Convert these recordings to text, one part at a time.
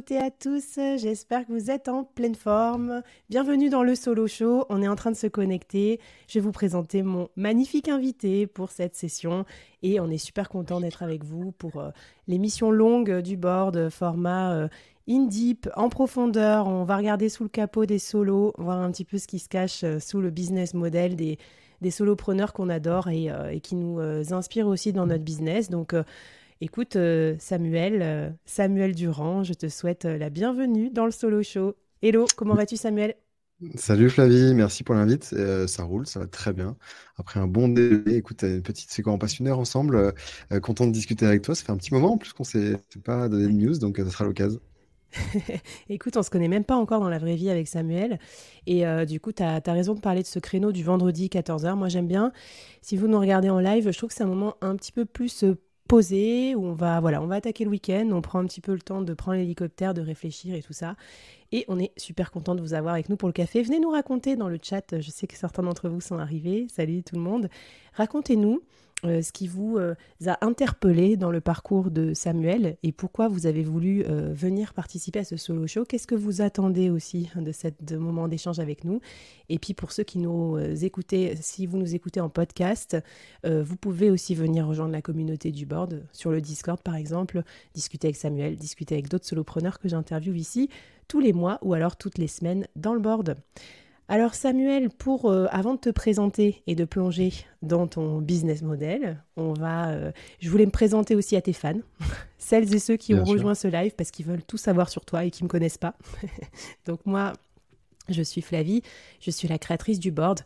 Toutes et à tous, j'espère que vous êtes en pleine forme. Bienvenue dans le solo show, on est en train de se connecter. Je vais vous présenter mon magnifique invité pour cette session et on est super content d'être avec vous pour euh, l'émission longue du board, format euh, in deep, en profondeur. On va regarder sous le capot des solos, voir un petit peu ce qui se cache euh, sous le business model des, des solopreneurs qu'on adore et, et, qui nous inspirent aussi dans notre business. Donc Écoute, euh, Samuel, euh, Samuel Durand, je te souhaite euh, la bienvenue dans le solo show. Hello, comment vas-tu, Samuel? Salut Flavie, merci pour l'invite. ça roule, ça va très bien. Après un bon délai, écoute, une petite séquence passionneur ensemble. content de discuter avec toi. Ça fait un petit moment en plus qu'on ne s'est pas donné de news, donc ça sera l'occasion. Écoute, on se connaît même pas encore dans la vraie vie avec Samuel. Et du coup, tu as, raison de parler de ce créneau du vendredi 14h. Moi, j'aime bien. Si vous nous regardez en live, je trouve que c'est un moment un petit peu plus posé, où on va, voilà, on va attaquer le week-end, on prend un petit peu le temps de prendre l'hélicoptère, de réfléchir et tout ça. Et on est super content de vous avoir avec nous pour le café. Venez nous raconter dans le chat, je sais que certains d'entre vous sont arrivés. Salut tout le monde. Racontez-nous euh, ce qui vous euh, a interpellé dans le parcours de Samuel et pourquoi vous avez voulu euh, venir participer à ce solo show. Qu'est-ce que vous attendez aussi de ce moment d'échange avec nous? Et puis pour ceux qui nous écoutez, si vous nous écoutez en podcast, vous pouvez aussi venir rejoindre la communauté du board sur le Discord par exemple, discuter avec Samuel, discuter avec d'autres solopreneurs que j'interviewe ici tous les mois ou alors toutes les semaines dans le board. Alors Samuel, pour euh, avant de te présenter et de plonger dans ton business model, on va, euh, je voulais me présenter aussi à tes fans, celles et ceux qui ont rejoint ce live parce qu'ils veulent tout savoir sur toi et qui me connaissent pas. Donc moi, je suis Flavie, je suis la créatrice du board.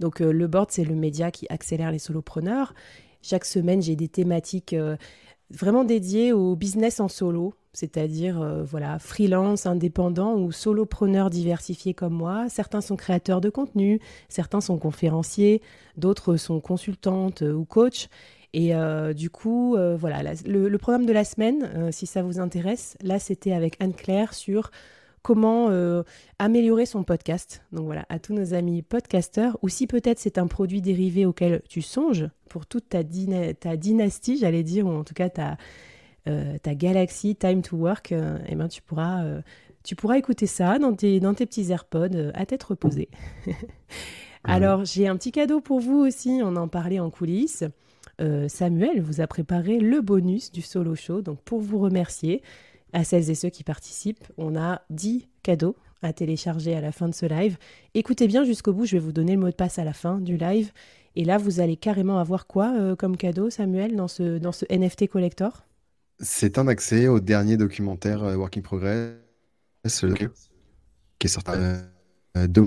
Donc euh, le board, c'est le média qui accélère les solopreneurs. Chaque semaine, j'ai des thématiques vraiment dédiées au business en solo, c'est-à-dire euh, voilà, freelance, indépendant ou solopreneur diversifié comme moi. Certains sont créateurs de contenu, certains sont conférenciers, d'autres sont consultantes euh, ou coachs. Et euh, du coup, voilà, le, programme de la semaine, si ça vous intéresse, là c'était avec Anne-Claire sur comment améliorer son podcast. Donc voilà, à tous nos amis podcasteurs, ou si peut-être c'est un produit dérivé auquel tu songes pour toute ta, ta dynastie, j'allais dire, ou en tout cas ta ta Galaxy Time to Work, euh, eh ben, tu, pourras, euh, tu pourras écouter ça dans tes, dans tes petits AirPods à tête reposée. Alors, j'ai un petit cadeau pour vous aussi, on en parlait en coulisses. Samuel vous a préparé le bonus du solo show. Donc, pour vous remercier, à celles et ceux qui participent, on a 10 cadeaux à télécharger à la fin de ce live. Écoutez bien jusqu'au bout, je vais vous donner le mot de passe à la fin du live. Et là, vous allez carrément avoir quoi comme cadeau, Samuel, dans ce, dans ce NFT collector? C'est un accès au dernier documentaire euh, Working Progress qui est sorti euh, euh,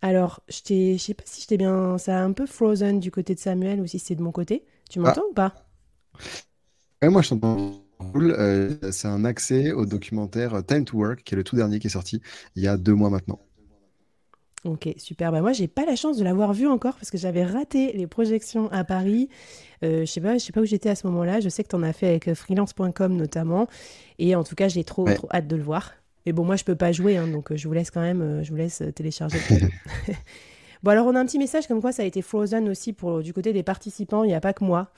Alors, je ne sais pas si j'étais bien. Ça a un peu frozen du côté de Samuel ou si c'est de mon côté. Tu ah. m'entends ou pas? Moi je t'entends. c'est un accès au documentaire Time to Work, qui est le tout dernier qui est sorti il y a deux mois maintenant. Ok, super. Bah moi, j'ai pas la chance de l'avoir vu encore parce que j'avais raté les projections à Paris. Euh, je sais pas, je sais pas où j'étais à ce moment-là. Je sais que tu en as fait avec euh, freelance.com notamment. Et en tout cas, j'ai trop, trop hâte de le voir. Mais bon, moi, je peux pas jouer, hein, donc euh, je vous laisse quand même, je vous laisse télécharger. Bon, alors on a un petit message comme quoi ça a été frozen aussi pour du côté des participants, il n'y a pas que moi.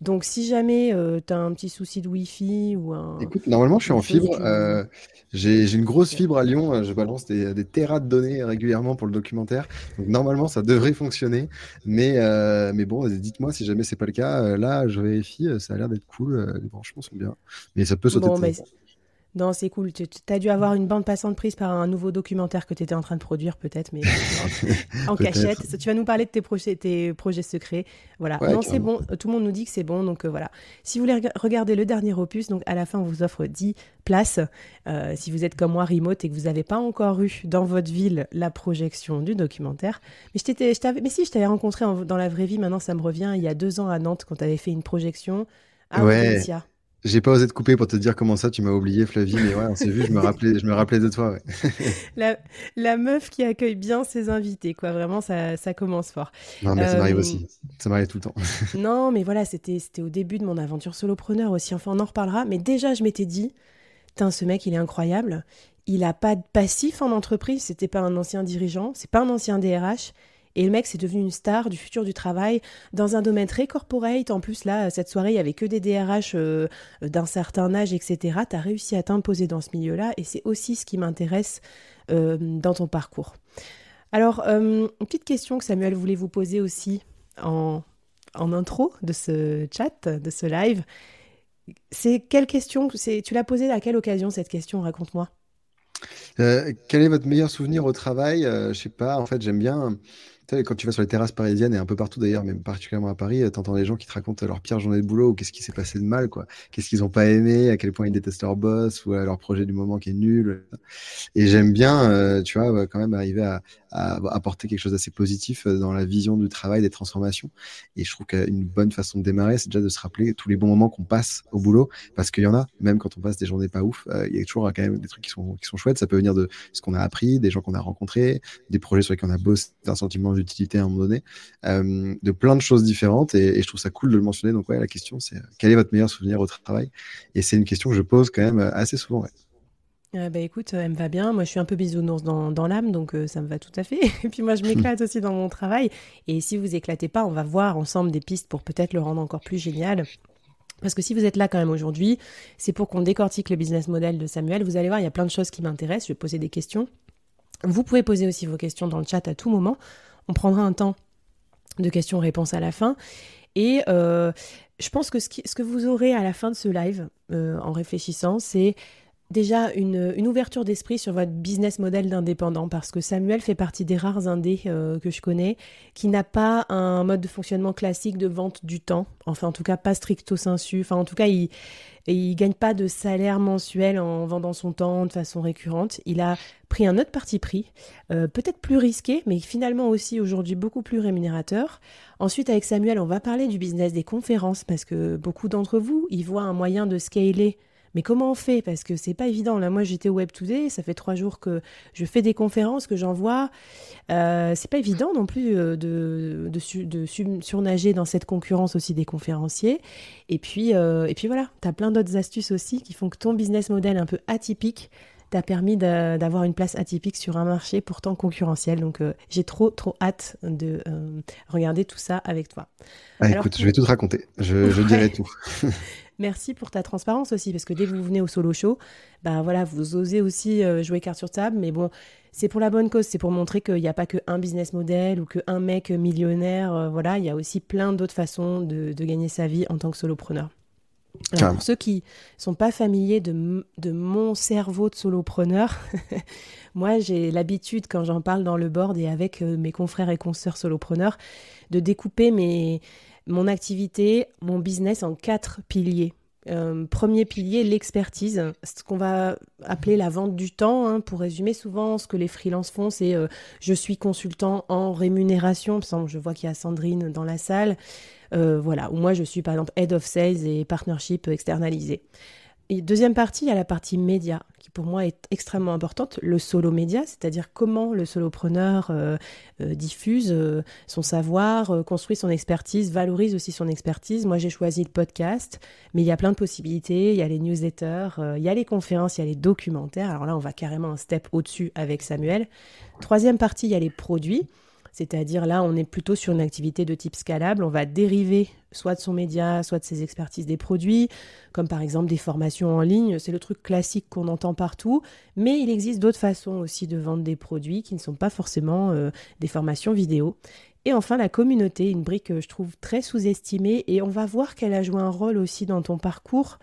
Donc si jamais euh, tu as un petit souci de Wi-Fi ou un... Écoute, normalement je suis en fibre. Euh, j'ai une grosse fibre à Lyon, euh, je balance des, des terras de données régulièrement pour le documentaire. Donc normalement ça devrait fonctionner. Mais, mais bon, dites-moi si jamais c'est pas le cas. Là, je vérifie, ça a l'air d'être cool. Les branchements sont bien. Mais ça peut sauter. Bon, de non, c'est cool. Tu as dû avoir une bande passante prise par un nouveau documentaire que tu étais en train de produire, peut-être, mais en cachette. Tu vas nous parler de tes projets, tes projets secrets. Voilà. non, c'est bon. Tout le monde nous dit que c'est bon. Donc euh, voilà. Si vous voulez regarder le dernier opus, donc à la fin, on vous offre 10 places. Euh, si vous êtes comme moi, remote, et que vous n'avez pas encore eu dans votre ville la projection du documentaire. Mais, je je mais si, je t'avais rencontré dans la vraie vie, maintenant ça me revient, il y a deux ans à Nantes, quand tu avais fait une projection à ouais. J'ai pas osé te couper pour te dire comment ça, tu m'as oublié, Flavie, mais ouais, on s'est vu, je me rappelais, je me rappelais de toi. la, la, meuf qui accueille bien ses invités, quoi. Vraiment, ça, ça commence fort. Non, mais ça m'arrive euh, aussi. Ça m'arrive tout le temps. non, mais voilà, c'était au début de mon aventure solopreneur aussi. Enfin, on en reparlera. Mais déjà, je m'étais dit, ce mec, il est incroyable. Il a pas de passif en entreprise. C'était pas un ancien dirigeant. C'est pas un ancien DRH. Et le mec, c'est devenu une star du futur du travail dans un domaine très corporate. En plus, là, cette soirée, il n'y avait que des DRH euh, d'un certain âge, etc. Tu as réussi à t'imposer dans ce milieu-là et c'est aussi ce qui m'intéresse euh, dans ton parcours. Alors, euh, une petite question que Samuel voulait vous poser aussi en, intro de ce chat, de ce live. C'est quelle question Tu l'as posée à quelle occasion cette question? Raconte-moi. quel est votre meilleur souvenir au travail? Je sais pas, en fait, j'aime bien quand tu vas sur les terrasses parisiennes et un peu partout d'ailleurs, mais particulièrement à Paris, tu entends les gens qui te racontent leur pire journée de boulot ou qu'est-ce qui s'est passé de mal, quoi. Qu'est-ce qu'ils n'ont pas aimé, à quel point ils détestent leur boss ou leur projet du moment qui est nul. Et j'aime bien, euh, tu vois, quand même arriver à, à apporter quelque chose d'assez positif euh, dans la vision du travail, des transformations. Et je trouve qu'une bonne façon de démarrer, c'est déjà de se rappeler tous les bons moments qu'on passe au boulot, parce qu'il y en a, même quand on passe des journées pas ouf, euh, il y a toujours quand même des trucs qui sont, qui sont chouettes. Ça peut venir de ce qu'on a appris, des gens qu'on a rencontrés, des projets sur lesquels on a bossé, un sentiment d'utilité à un moment donné, euh, de plein de choses différentes. Et, je trouve ça cool de le mentionner. Donc ouais, la question c'est quel est votre meilleur souvenir au travail? Et c'est une question que je pose quand même assez souvent. Ouais. Bah écoute, elle me va bien. Moi, je suis un peu bisounours dans, dans l'âme, donc euh, ça me va tout à fait. Et puis moi, je m'éclate aussi dans mon travail. Et si vous éclatez pas, on va voir ensemble des pistes pour peut-être le rendre encore plus génial. Parce que si vous êtes là quand même aujourd'hui, c'est pour qu'on décortique le business model de Samuel. Vous allez voir, il y a plein de choses qui m'intéressent. Je vais poser des questions. Vous pouvez poser aussi vos questions dans le chat à tout moment. On prendra un temps de questions-réponses à la fin. Et euh, je pense que ce, ce, que vous aurez à la fin de ce live, euh, en réfléchissant, c'est déjà une, ouverture d'esprit sur votre business model d'indépendant parce que Samuel fait partie des rares indés euh, que je connais qui n'a pas un mode de fonctionnement classique de vente du temps, enfin en tout cas pas stricto sensu, enfin en tout cas il il gagne pas de salaire mensuel en vendant son temps de façon récurrente. Il a pris un autre parti pris, euh, peut-être plus risqué, mais finalement aussi aujourd'hui beaucoup plus rémunérateur. Ensuite, avec Samuel, on va parler du business des conférences parce que beaucoup d'entre vous, ils voient un moyen de scaler mais comment on fait? Parce que c'est pas évident. Là, moi, j'étais au Web Today, ça fait trois jours que je fais des conférences, que j'envoie. Euh, c'est pas évident non plus euh, de, de, surnager dans cette concurrence aussi des conférenciers. Et puis, euh, et puis voilà, tu as plein d'autres astuces aussi qui font que ton business model un peu atypique t'a permis d'avoir une place atypique sur un marché pourtant concurrentiel. Donc euh, j'ai trop trop hâte de regarder tout ça avec toi. Ah, écoute, je vais tout te raconter. Je, je dirai tout. Merci pour ta transparence aussi, parce que dès que vous venez au solo show, bah voilà, vous osez aussi euh, jouer carte sur table, mais bon, c'est pour la bonne cause, c'est pour montrer qu'il n'y a pas qu'un business model ou qu'un mec millionnaire, euh, voilà, il y a aussi plein d'autres façons de, gagner sa vie en tant que solopreneur. pour ceux qui sont pas familiers de, de mon cerveau de solopreneur, moi j'ai l'habitude quand j'en parle dans le board et avec euh, mes confrères et consoeurs solopreneurs de découper mes, mon activité, mon business en quatre piliers. Euh, premier pilier, l'expertise, ce qu'on va appeler la vente du temps. Hein. pour résumer, souvent, ce que les freelances font, c'est euh, je suis consultant en rémunération. Je vois qu'il y a Sandrine dans la salle. Euh, voilà, ou moi, je suis par exemple head of sales et partnership externalisé. Et deuxième partie, il y a la partie média, pour moi est extrêmement importante, le solo média, c'est-à-dire comment le solopreneur euh, euh, diffuse euh, son savoir, construit son expertise, valorise aussi son expertise. Moi, j'ai choisi le podcast, mais il y a plein de possibilités. Il y a les newsletters, il y a les conférences, il y a les documentaires. Alors là, on va carrément un step au-dessus avec Samuel. Troisième partie, il y a les produits C'est-à-dire là, on est plutôt sur une activité de type scalable. On va dériver soit de son média, soit de ses expertises des produits, comme par exemple des formations en ligne. C'est le truc classique qu'on entend partout. Mais il existe d'autres façons aussi de vendre des produits qui ne sont pas forcément euh, des formations vidéo. Et enfin, la communauté, une brique que je trouve très sous-estimée. Et on va voir qu'elle a joué un rôle aussi dans ton parcours.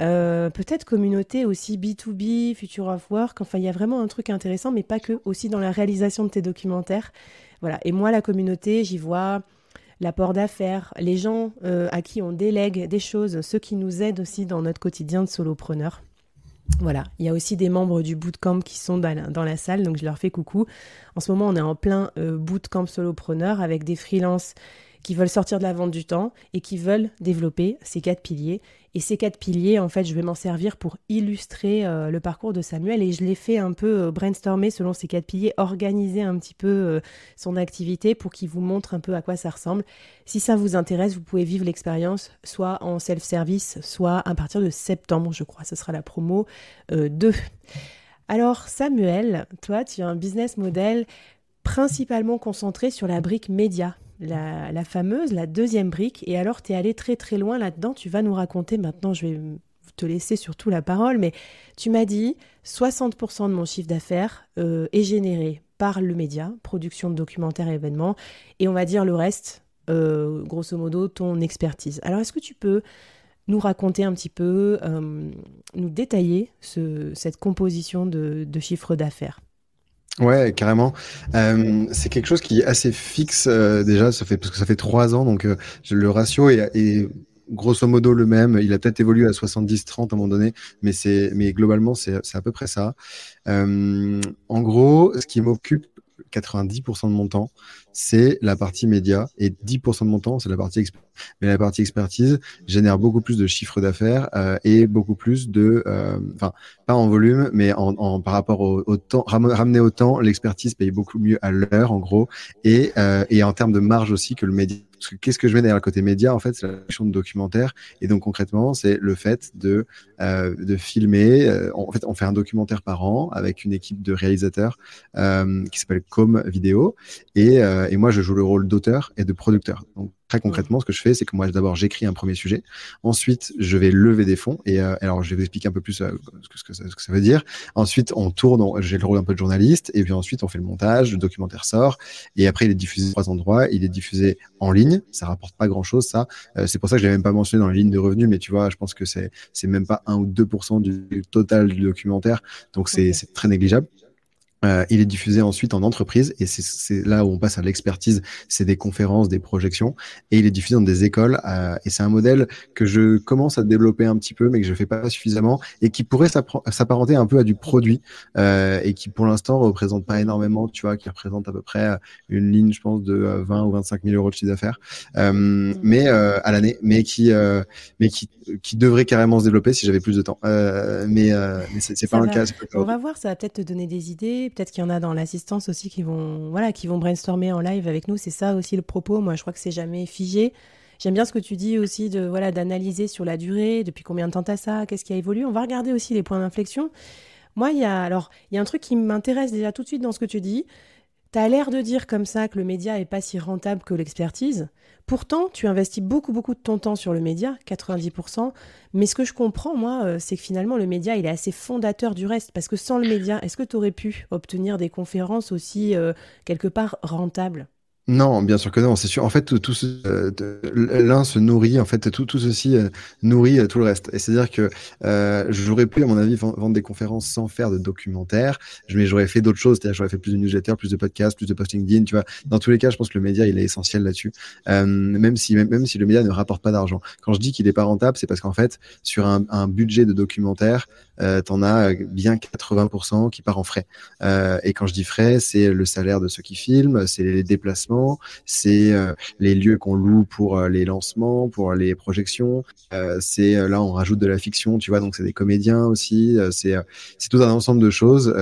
Euh, peut-être communauté aussi B2B, Future of Work. Enfin, il y a vraiment un truc intéressant, mais pas que, aussi dans la réalisation de tes documentaires. Voilà. Et moi, la communauté, j'y vois l'apport d'affaires, les gens euh, à qui on délègue des choses, ceux qui nous aident aussi dans notre quotidien de solopreneur. Voilà, il y a aussi des membres du bootcamp qui sont dans la, salle, donc je leur fais coucou. En ce moment, on est en plein euh, bootcamp solopreneur avec des freelances qui veulent sortir de la vente du temps et qui veulent développer ces quatre piliers. Et ces quatre piliers, en fait, je vais m'en servir pour illustrer euh, le parcours de Samuel et je l'ai fait un peu euh, brainstormer selon ces quatre piliers, organiser un petit peu euh, son activité pour qu'il vous montre un peu à quoi ça ressemble. Si ça vous intéresse, vous pouvez vivre l'expérience soit en self-service, soit à partir de septembre, je crois, ce sera la promo 2. Alors Samuel, toi, tu as un business model principalement concentré sur la brique média la, fameuse, la deuxième brique. Et alors, tu es allé très très loin là-dedans. Tu vas nous raconter maintenant, je vais te laisser surtout la parole, mais tu m'as dit 60% de mon chiffre d'affaires euh, est généré par le média, production de documentaires et événements, et on va dire le reste, euh, grosso modo, ton expertise. Alors, est-ce que tu peux nous raconter un petit peu, euh, nous détailler cette composition de chiffre d'affaires? Ouais, carrément. Euh, c'est quelque chose qui est assez fixe euh, déjà. Ça fait parce que ça fait trois ans, donc euh, le ratio est, est, grosso modo le même. Il a peut-être évolué à 70-30 à un moment donné, mais c'est mais globalement c'est à peu près ça. Euh, en gros, ce qui m'occupe 90% de mon temps, c'est la partie média et 10% de mon temps, c'est la partie expertise. Mais la partie expertise génère beaucoup plus de chiffres d'affaires euh, et beaucoup plus de, euh, enfin, pas en volume, mais en, par rapport au, temps, ramener au temps, l'expertise paye beaucoup mieux à l'heure, en gros, et, euh, et en termes de marge aussi que le média qu'est-ce que je mets derrière le côté média En fait, c'est la création de documentaire. Et donc, concrètement, c'est le fait de, euh, de filmer. Euh, en fait, on fait un documentaire par an avec une équipe de réalisateurs euh, qui s'appelle Com Vidéo. Et, et moi, je joue le rôle d'auteur et de producteur. Très concrètement, ce que je fais, c'est que moi, d'abord, j'écris un premier sujet. Ensuite, je vais lever des fonds. Et euh, alors, je vais vous expliquer un peu plus euh, ce, que, ce, que ça, veut dire. Ensuite, on tourne. J'ai le rôle un peu de journaliste. Et puis ensuite, on fait le montage. Le documentaire sort. Et après, il est diffusé trois endroits. Il est diffusé en ligne. Ça rapporte pas grand-chose, ça. Euh, c'est pour ça que je l'ai même pas mentionné dans la ligne de revenus. Mais tu vois, je pense que c'est c'est même pas 1 ou 2% du total du documentaire. Donc, c'est okay. très négligeable. Euh, il est diffusé ensuite en entreprise et c'est là où on passe à l'expertise. C'est des conférences, des projections et il est diffusé dans des écoles. Euh, et c'est un modèle que je commence à développer un petit peu, mais que je fais pas suffisamment et qui pourrait s'apparenter un peu à du produit euh, et qui pour l'instant représente pas énormément. Tu vois, qui représente à peu près euh, une ligne, je pense, de 20 euh, ou 25 000 euros de chiffre d'affaires, mmh. mais à l'année, mais qui mais qui qui devrait carrément se développer si j'avais plus de temps. mais mais c'est pas va, un cas. On va voir, ça va peut-être te donner des idées Peut-être qu'il y en a dans l'assistance aussi qui vont, voilà, qui vont brainstormer en live avec nous. C'est ça aussi le propos. Moi, je crois que c'est jamais figé. J'aime bien ce que tu dis aussi de voilà d'analyser sur la durée, depuis combien de temps as ça, qu'est-ce qui a évolué. On va regarder aussi les points d'inflexion. Moi, il y a alors il y a un truc qui m'intéresse déjà tout de suite dans ce que tu dis. Tu as l'air de dire comme ça que le média est pas si rentable que l'expertise. Pourtant, tu investis beaucoup, beaucoup de ton temps sur le média, 90%. Mais ce que je comprends, moi, euh, c'est que finalement, le média, il est assez fondateur du reste. Parce que sans le média, est-ce que tu aurais pu obtenir des conférences aussi, euh, quelque part, rentables? Non, bien sûr que non, c'est sûr. En fait, tout, tout euh, l'un se nourrit, en fait, tout, tout ceci euh, nourrit euh, tout le reste. Et c'est-à-dire que j'aurais pu, à mon avis, vendre des conférences sans faire de documentaire, mais j'aurais fait d'autres choses, c'est-à-dire j'aurais fait plus de newsletters, plus de podcasts, plus de posting LinkedIn, tu vois. Dans tous les cas, je pense que le média, il est essentiel là-dessus, même si même, si le média ne rapporte pas d'argent. Quand je dis qu'il est pas rentable, c'est parce qu'en fait, sur un, un, budget de documentaire, euh, t'en as bien 80% qui part en frais. et quand je dis frais, c'est le salaire de ceux qui filment, c'est les déplacements c'est euh, les lieux qu'on loue pour euh, les lancements, pour les projections. Euh, c'est là on rajoute de la fiction, tu vois, donc c'est des comédiens aussi. c'est c'est tout un ensemble de choses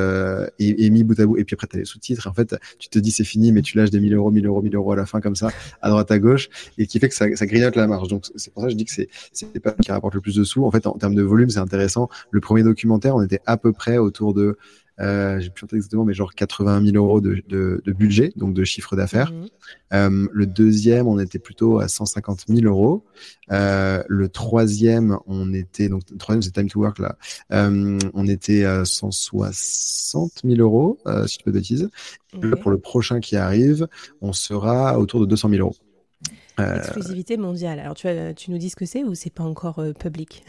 et, mis bout à bout. Et puis après tu as les sous-titres. En fait, tu te dis c'est fini, mais tu lâches des 1000 euros, 1000 euros, 1000 euros à la fin comme ça, à droite à gauche, et qui fait que ça, ça grignote la marge. Donc c'est pour ça que je dis que c'est c'est pas qui rapporte le plus de sous. En fait, en termes de volume, c'est intéressant. Le premier documentaire, on était à peu près autour de euh, j'ai plus en exactement, mais genre 80 000 euros de, de, de budget, donc de chiffre d'affaires. Mhm. Euh, le deuxième, on était plutôt à 150 000 euros. Euh, le troisième, on était donc le troisième, c'est Time to Work là. Euh, on était à 160 000 euros, si je bêtises. Et Ok. pour le prochain qui arrive, on sera autour de 200 000 euros. Exclusivité mondiale. Alors, tu, as- tu nous dis ce que c'est ou c'est pas encore public?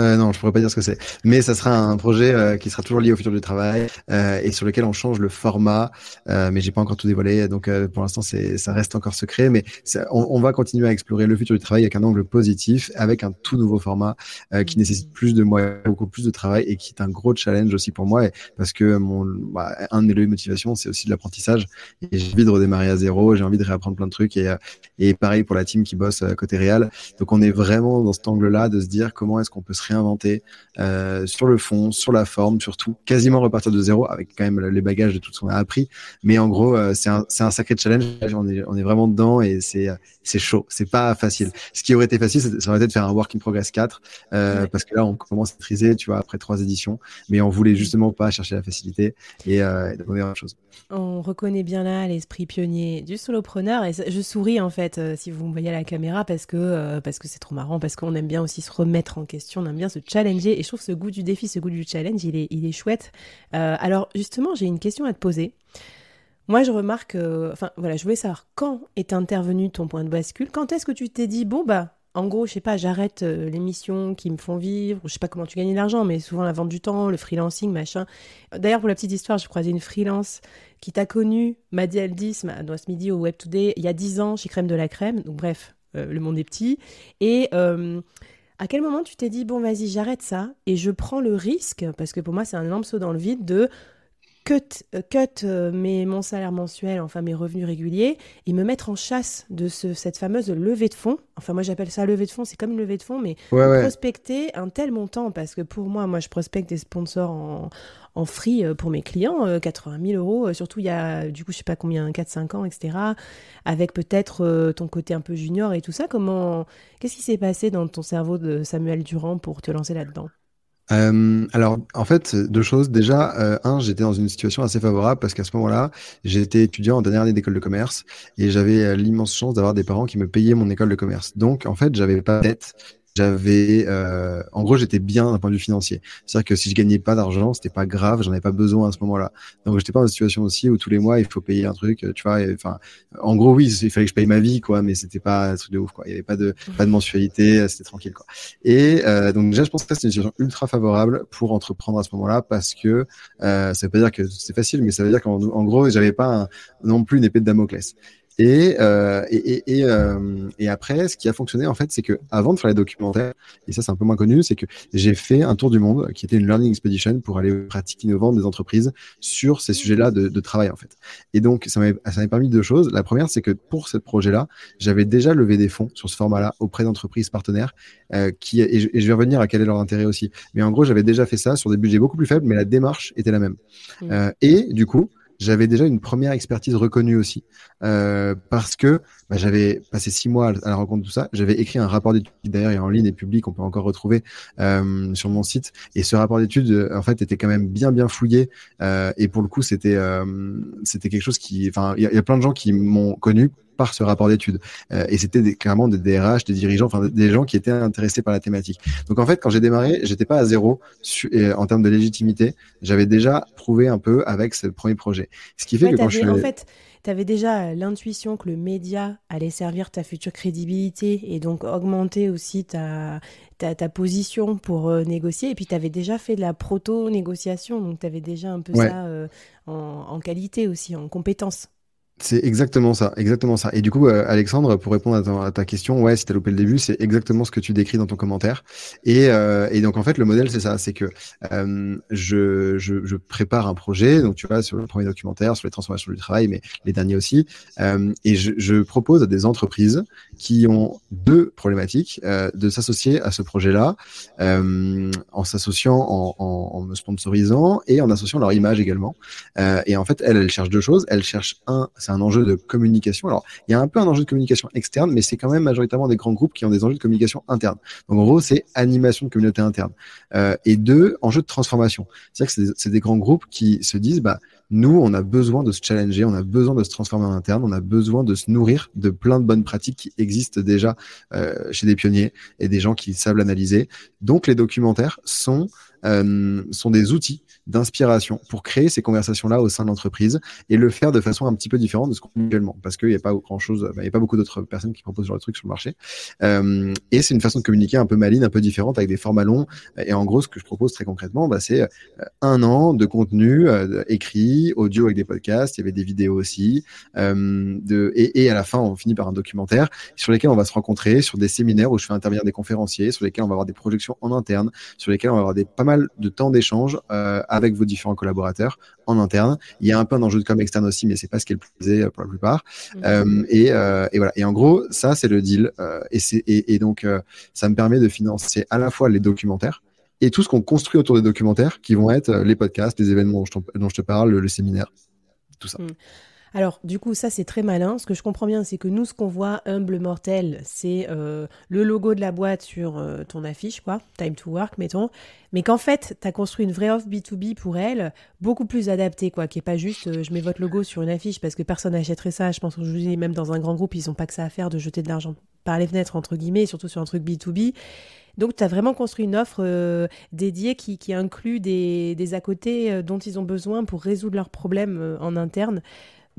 Euh, non, je pourrais pas dire ce que c'est, mais ça sera un projet euh, qui sera toujours lié au futur du travail euh, et sur lequel on change le format. Euh, mais j'ai pas encore tout dévoilé, donc euh, pour l'instant c'est ça reste encore secret. Mais ça- on, on va continuer à explorer le futur du travail avec un angle positif, avec un tout nouveau format euh, qui Mhm. nécessite plus de moyens, beaucoup plus de travail et qui est un gros challenge aussi pour moi, et parce que mon bah, un de mes leviers de motivation c'est aussi de l'apprentissage et j'ai envie de redémarrer à zéro, j'ai envie de réapprendre plein de trucs et et pareil pour la team qui bosse côté réal. Donc on est vraiment dans cet angle-là de se dire comment est-ce qu'on peut se réinventer euh, sur le fond, sur la forme, surtout quasiment repartir de zéro avec quand même les bagages de tout ce qu'on a appris. Mais en gros, euh, c'est un, un sacré challenge. On est, on est vraiment dedans et c'est c'est chaud. C'est pas facile. Ce qui aurait été facile, ça aurait été de faire un work in progress 4 euh, Ouais. parce que là, on commence à maîtriser, tu vois, après trois éditions. Mais on voulait justement pas chercher la facilité et, euh, demander autre chose. On reconnaît bien là l'esprit pionnier du solopreneur et je souris en fait si vous me voyez à la caméra parce que parce que c'est trop marrant parce qu'on aime bien aussi se remettre en question, on aime se challenger et je trouve ce goût du défi, ce goût du challenge, il est il est chouette. Euh, alors justement, j'ai une question à te poser. Moi, je remarque, euh, enfin voilà, je voulais savoir quand est intervenu ton point de bascule. Quand est-ce que tu t'es dit bon bah en gros, je sais pas, j'arrête euh, les missions qui me font vivre, je sais pas comment tu gagnes de l'argent, mais souvent la vente du temps, le freelancing, machin. D'ailleurs, pour la petite histoire, j'ai croisé une freelance qui t'a connu, m'a dit m'a- dans ce midi au Web Today, il y a 10 ans chez Crème de la Crème. Donc, bref, le monde est petit. Et à quel moment tu t'es dit, bon, vas-y, j'arrête ça et je prends le risque, parce que pour moi, c'est un énorme saut dans le vide, de cut, euh, cut euh, mes, mon salaire mensuel, enfin mes revenus réguliers, et me mettre en chasse de ce, cette fameuse levée de fonds. Enfin, moi, j'appelle ça levée de fonds, c'est comme une levée de fonds, mais Ouais, ouais. prospecter un tel montant, parce que pour moi, moi, je prospecte des sponsors en, en free euh, pour mes clients, euh, 80 000 euros, surtout il y a, du coup, je sais pas combien, 4-5 ans, etc., avec peut-être ton côté un peu junior et tout ça. Comment, qu'est-ce qui s'est passé dans ton cerveau de Samuel Durand pour te lancer là-dedans? Euh, alors, en fait, deux choses. Déjà, euh, un, j'étais dans une situation assez favorable parce qu'à ce moment-là, j'étais étudiant en dernière année d'école de commerce et j'avais euh, l'immense chance d'avoir des parents qui me payaient mon école de commerce. Donc, en fait, j'avais pas de dette. J'avais, euh, en gros, j'étais bien d'un point de vue financier. C'est-à-dire que si je gagnais pas d'argent, c'était pas grave, j'en avais pas besoin à ce moment-là. Donc, j'étais pas dans une situation aussi où tous les mois il faut payer un truc, tu vois. Enfin, en gros, oui, il fallait que je paye ma vie, quoi, mais c'était pas un truc de ouf, quoi. Il y avait pas de, pas de mensualité, c'était tranquille, quoi. Et euh, donc déjà, je pense que c'est une situation ultra favorable pour entreprendre à ce moment-là parce que euh, ça veut pas dire que c'est facile, mais ça veut dire qu'en en gros, j'avais pas non plus une épée de Damoclès. Et, euh, et, et, et, euh, et après, ce qui a fonctionné, en fait, c'est que avant de faire les documentaires, et ça c'est un peu moins connu, c'est que j'ai fait un tour du monde qui était une learning expedition pour aller aux pratiques innovantes des entreprises sur ces sujets-là de, de travail, en fait. Et donc, ça m'avait permis deux choses. La première, c'est que pour ce projet-là, j'avais déjà levé des fonds sur ce format-là auprès d'entreprises partenaires euh, qui, et je, et je vais revenir à quel est leur intérêt aussi. Mais en gros, j'avais déjà fait ça sur des budgets beaucoup plus faibles, mais la démarche était la même. Mm. Euh, et du coup, j'avais déjà une première expertise reconnue aussi, euh, parce que bah, j'avais passé six mois à la rencontre de tout ça. J'avais écrit un rapport d'études qui d'ailleurs est en ligne et public, on peut encore retrouver euh, sur mon site. Et ce rapport d'études, euh, en fait, était quand même bien bien fouillé. Euh, et pour le coup, c'était euh, c'était quelque chose qui, enfin, il y, y a plein de gens qui m'ont connu par ce rapport d'études. Euh, et c'était des- clairement des DRH, des dirigeants, enfin des gens qui étaient intéressés par la thématique. Donc en fait, quand j'ai démarré, j'étais pas à zéro su- en termes de légitimité. J'avais déjà prouvé un peu avec ce premier projet. Ce qui fait Ouais, que quand je suis en fait, tu avais déjà l'intuition que le média allait servir ta future crédibilité et donc augmenter aussi ta, ta, ta position pour euh, négocier. Et puis, tu avais déjà fait de la proto-négociation, donc tu avais déjà un peu Ouais. ça euh, en, en qualité aussi, en compétence. C'est exactement ça, exactement ça. Et du coup, euh, Alexandre, pour répondre à ta, question, ouais, si t'as loupé le début, c'est exactement ce que tu décris dans ton commentaire. Et, euh, donc en fait, le modèle, c'est ça, c'est que euh, je, prépare un projet, donc tu vois, sur le premier documentaire, sur les transformations du travail, mais les derniers aussi, et je, propose à des entreprises qui ont deux problématiques de s'associer à ce projet-là, en s'associant, en, me sponsorisant et en associant leur image également. Et en fait, elles, elles cherchent deux choses. Elles cherchent un, un enjeu de communication. Alors, il y a un peu un enjeu de communication externe, mais c'est quand même majoritairement des grands groupes qui ont des enjeux de communication interne. Donc, en gros, c'est animation de communauté interne. Euh, et deux, enjeux de transformation. C'est-à-dire que c'est des, des, grands groupes qui se disent, bah, nous, on a besoin de se challenger, on a besoin de se transformer en interne, on a besoin de se nourrir de plein de bonnes pratiques qui existent déjà euh, chez des pionniers et des gens qui savent l'analyser. Donc, les documentaires sont euh, sont des outils d'inspiration pour créer ces conversations-là au sein de l'entreprise et le faire de façon un petit peu différente de ce qu'on fait actuellement, parce qu'il n'y a pas grand-chose, il n'y a pas beaucoup d'autres personnes qui proposent ce genre de trucs sur le marché. Euh, et c'est une façon de communiquer un peu maline, un peu différente, avec des formats longs. Et en gros, ce que je propose très concrètement, bah, c'est euh, un an de contenu écrit, audio avec des podcasts, il y avait des vidéos aussi, et, et, à la fin, on finit par un documentaire sur lesquels on va se rencontrer, sur des séminaires où je fais intervenir des conférenciers, sur lesquels on va avoir des projections en interne, sur lesquels on va avoir des pas mal de temps d'échange euh, avec vos différents collaborateurs en interne. Il y a un peu d'enjeu de com externe aussi, mais c'est pas ce qui est le plus euh, pour la plupart. Mhm. Euh, et, et, voilà. Et en gros, ça c'est le deal. Et, c'est, et, et donc ça me permet de financer à la fois les documentaires et tout ce qu'on construit autour des documentaires, qui vont être les podcasts, les événements dont je, te parle, le, séminaire, tout ça. Mhm. Alors, du coup, ça, c'est très malin. Ce que je comprends bien, c'est que nous, ce qu'on voit, humble mortel, c'est euh, le logo de la boîte sur euh, ton affiche, quoi, Time to Work, mettons. Mais qu'en fait, tu as construit une vraie offre B2B pour elle, beaucoup plus adaptée, quoi, qui est pas juste euh, je mets votre logo sur une affiche parce que personne n'achèterait ça. Je pense dis même dans un grand groupe, ils n'ont pas que ça à faire de jeter de l'argent par les fenêtres, entre guillemets, surtout sur un truc B2B. Donc, tu as vraiment construit une offre dédiée qui, inclut des, des à côté dont ils ont besoin pour résoudre leurs problèmes en interne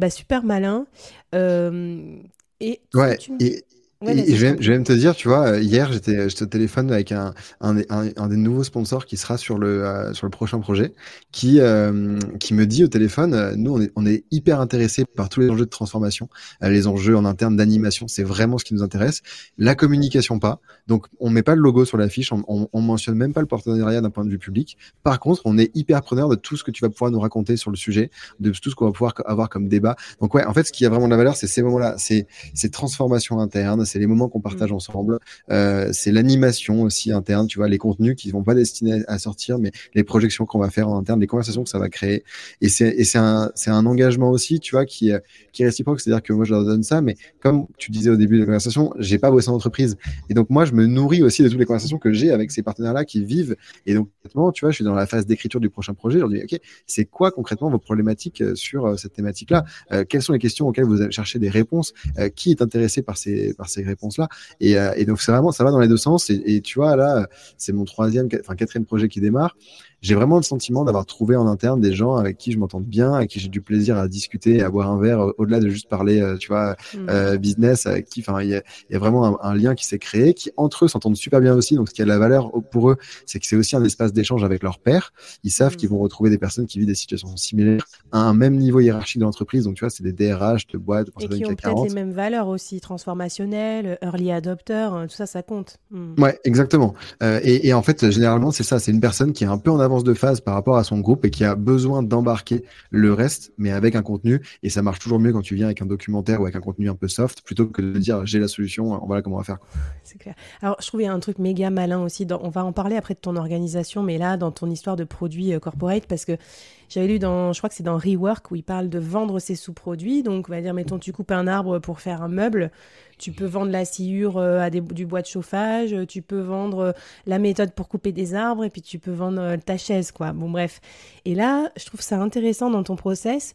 bah, super malin. Euh, et, ouais, et, et je, vais, même te dire, tu vois, euh, hier, j'étais au téléphone avec un, un, un, des nouveaux sponsors qui sera sur le, euh, sur le prochain projet, qui, euh, qui me dit au téléphone, nous, on est, on est hyper intéressés par tous les enjeux de transformation, les enjeux en interne d'animation, c'est vraiment ce qui nous intéresse. La communication, pas. Donc, on met pas le logo sur l'affiche, on, on, on, mentionne même pas le partenariat d'un point de vue public. Par contre, on est hyper preneur de tout ce que tu vas pouvoir nous raconter sur le sujet, de tout ce qu'on va pouvoir avoir comme débat. Donc, ouais, en fait, ce qui a vraiment de la valeur, c'est ces moments-là, c'est ces transformations internes, c'est les moments qu'on partage mm. ensemble, euh, c'est l'animation aussi interne, tu vois, les contenus qui vont pas destinés à sortir, mais les projections qu'on va faire en interne, les conversations que ça va créer. Et c'est un, un engagement aussi, tu vois, qui, qui est réciproque, c'est-à-dire que moi je leur donne ça, mais comme tu disais au début de la conversation, j'ai pas bossé en entreprise. Et donc moi, je me nourris aussi de toutes les conversations que j'ai avec ces partenaires-là qui vivent. Et donc, tu vois, je suis dans la phase d'écriture du prochain projet. Je leur dis, OK, c'est quoi concrètement vos problématiques euh, sur euh, cette thématique-là? Quelles sont les questions auxquelles vous allez chercher des réponses? Qui est intéressé par ces, par ces réponses-là euh, et, donc, c'est vraiment, ça va dans les deux sens. Et, tu vois, là, c'est mon troisième, enfin, quatrième projet qui démarre j'ai vraiment le sentiment d'avoir trouvé en interne des gens avec qui je m'entends bien, avec qui j'ai du plaisir à discuter et à boire un verre euh, au-delà de juste parler, euh, tu vois, mm. euh, business, avec qui, enfin, il y, y a, vraiment un, lien qui s'est créé, qui entre eux s'entendent super bien aussi. Donc, ce qui a de la valeur pour eux, c'est que c'est aussi un espace d'échange avec leur père. Ils savent qu'ils mm. vont retrouver des personnes qui vivent des situations similaires à un même niveau hiérarchique de l'entreprise. Donc, tu vois, c'est des DRH de boîtes, et qui ont peut-être les mêmes valeurs aussi, transformationnelles, early adopter, hein, tout ça, ça compte. Mm. Ouais, exactement. et, et en fait, généralement, c'est ça. C'est une personne qui est un peu en avance de phase par rapport à son groupe et qui a besoin d'embarquer le reste, mais avec un contenu. Et ça marche toujours mieux quand tu viens avec un documentaire ou avec un contenu un peu soft, plutôt que de dire j'ai la solution, on voilà comment on va faire. C'est clair. Alors, je trouvais un truc méga malin aussi. On va en parler après de ton organisation, mais là, dans ton histoire de produits euh, corporate, parce que j'avais lu dans, je crois que c'est dans Rework, où il parle de vendre ses sous-produits. Donc, on va dire, mettons, tu coupes un arbre pour faire un meuble. Tu peux vendre la sciure euh, à des, du bois de chauffage, tu peux vendre euh, la méthode pour couper des arbres, et puis tu peux vendre ta chaise, quoi. Bon, bref. Et là, je trouve ça intéressant dans ton process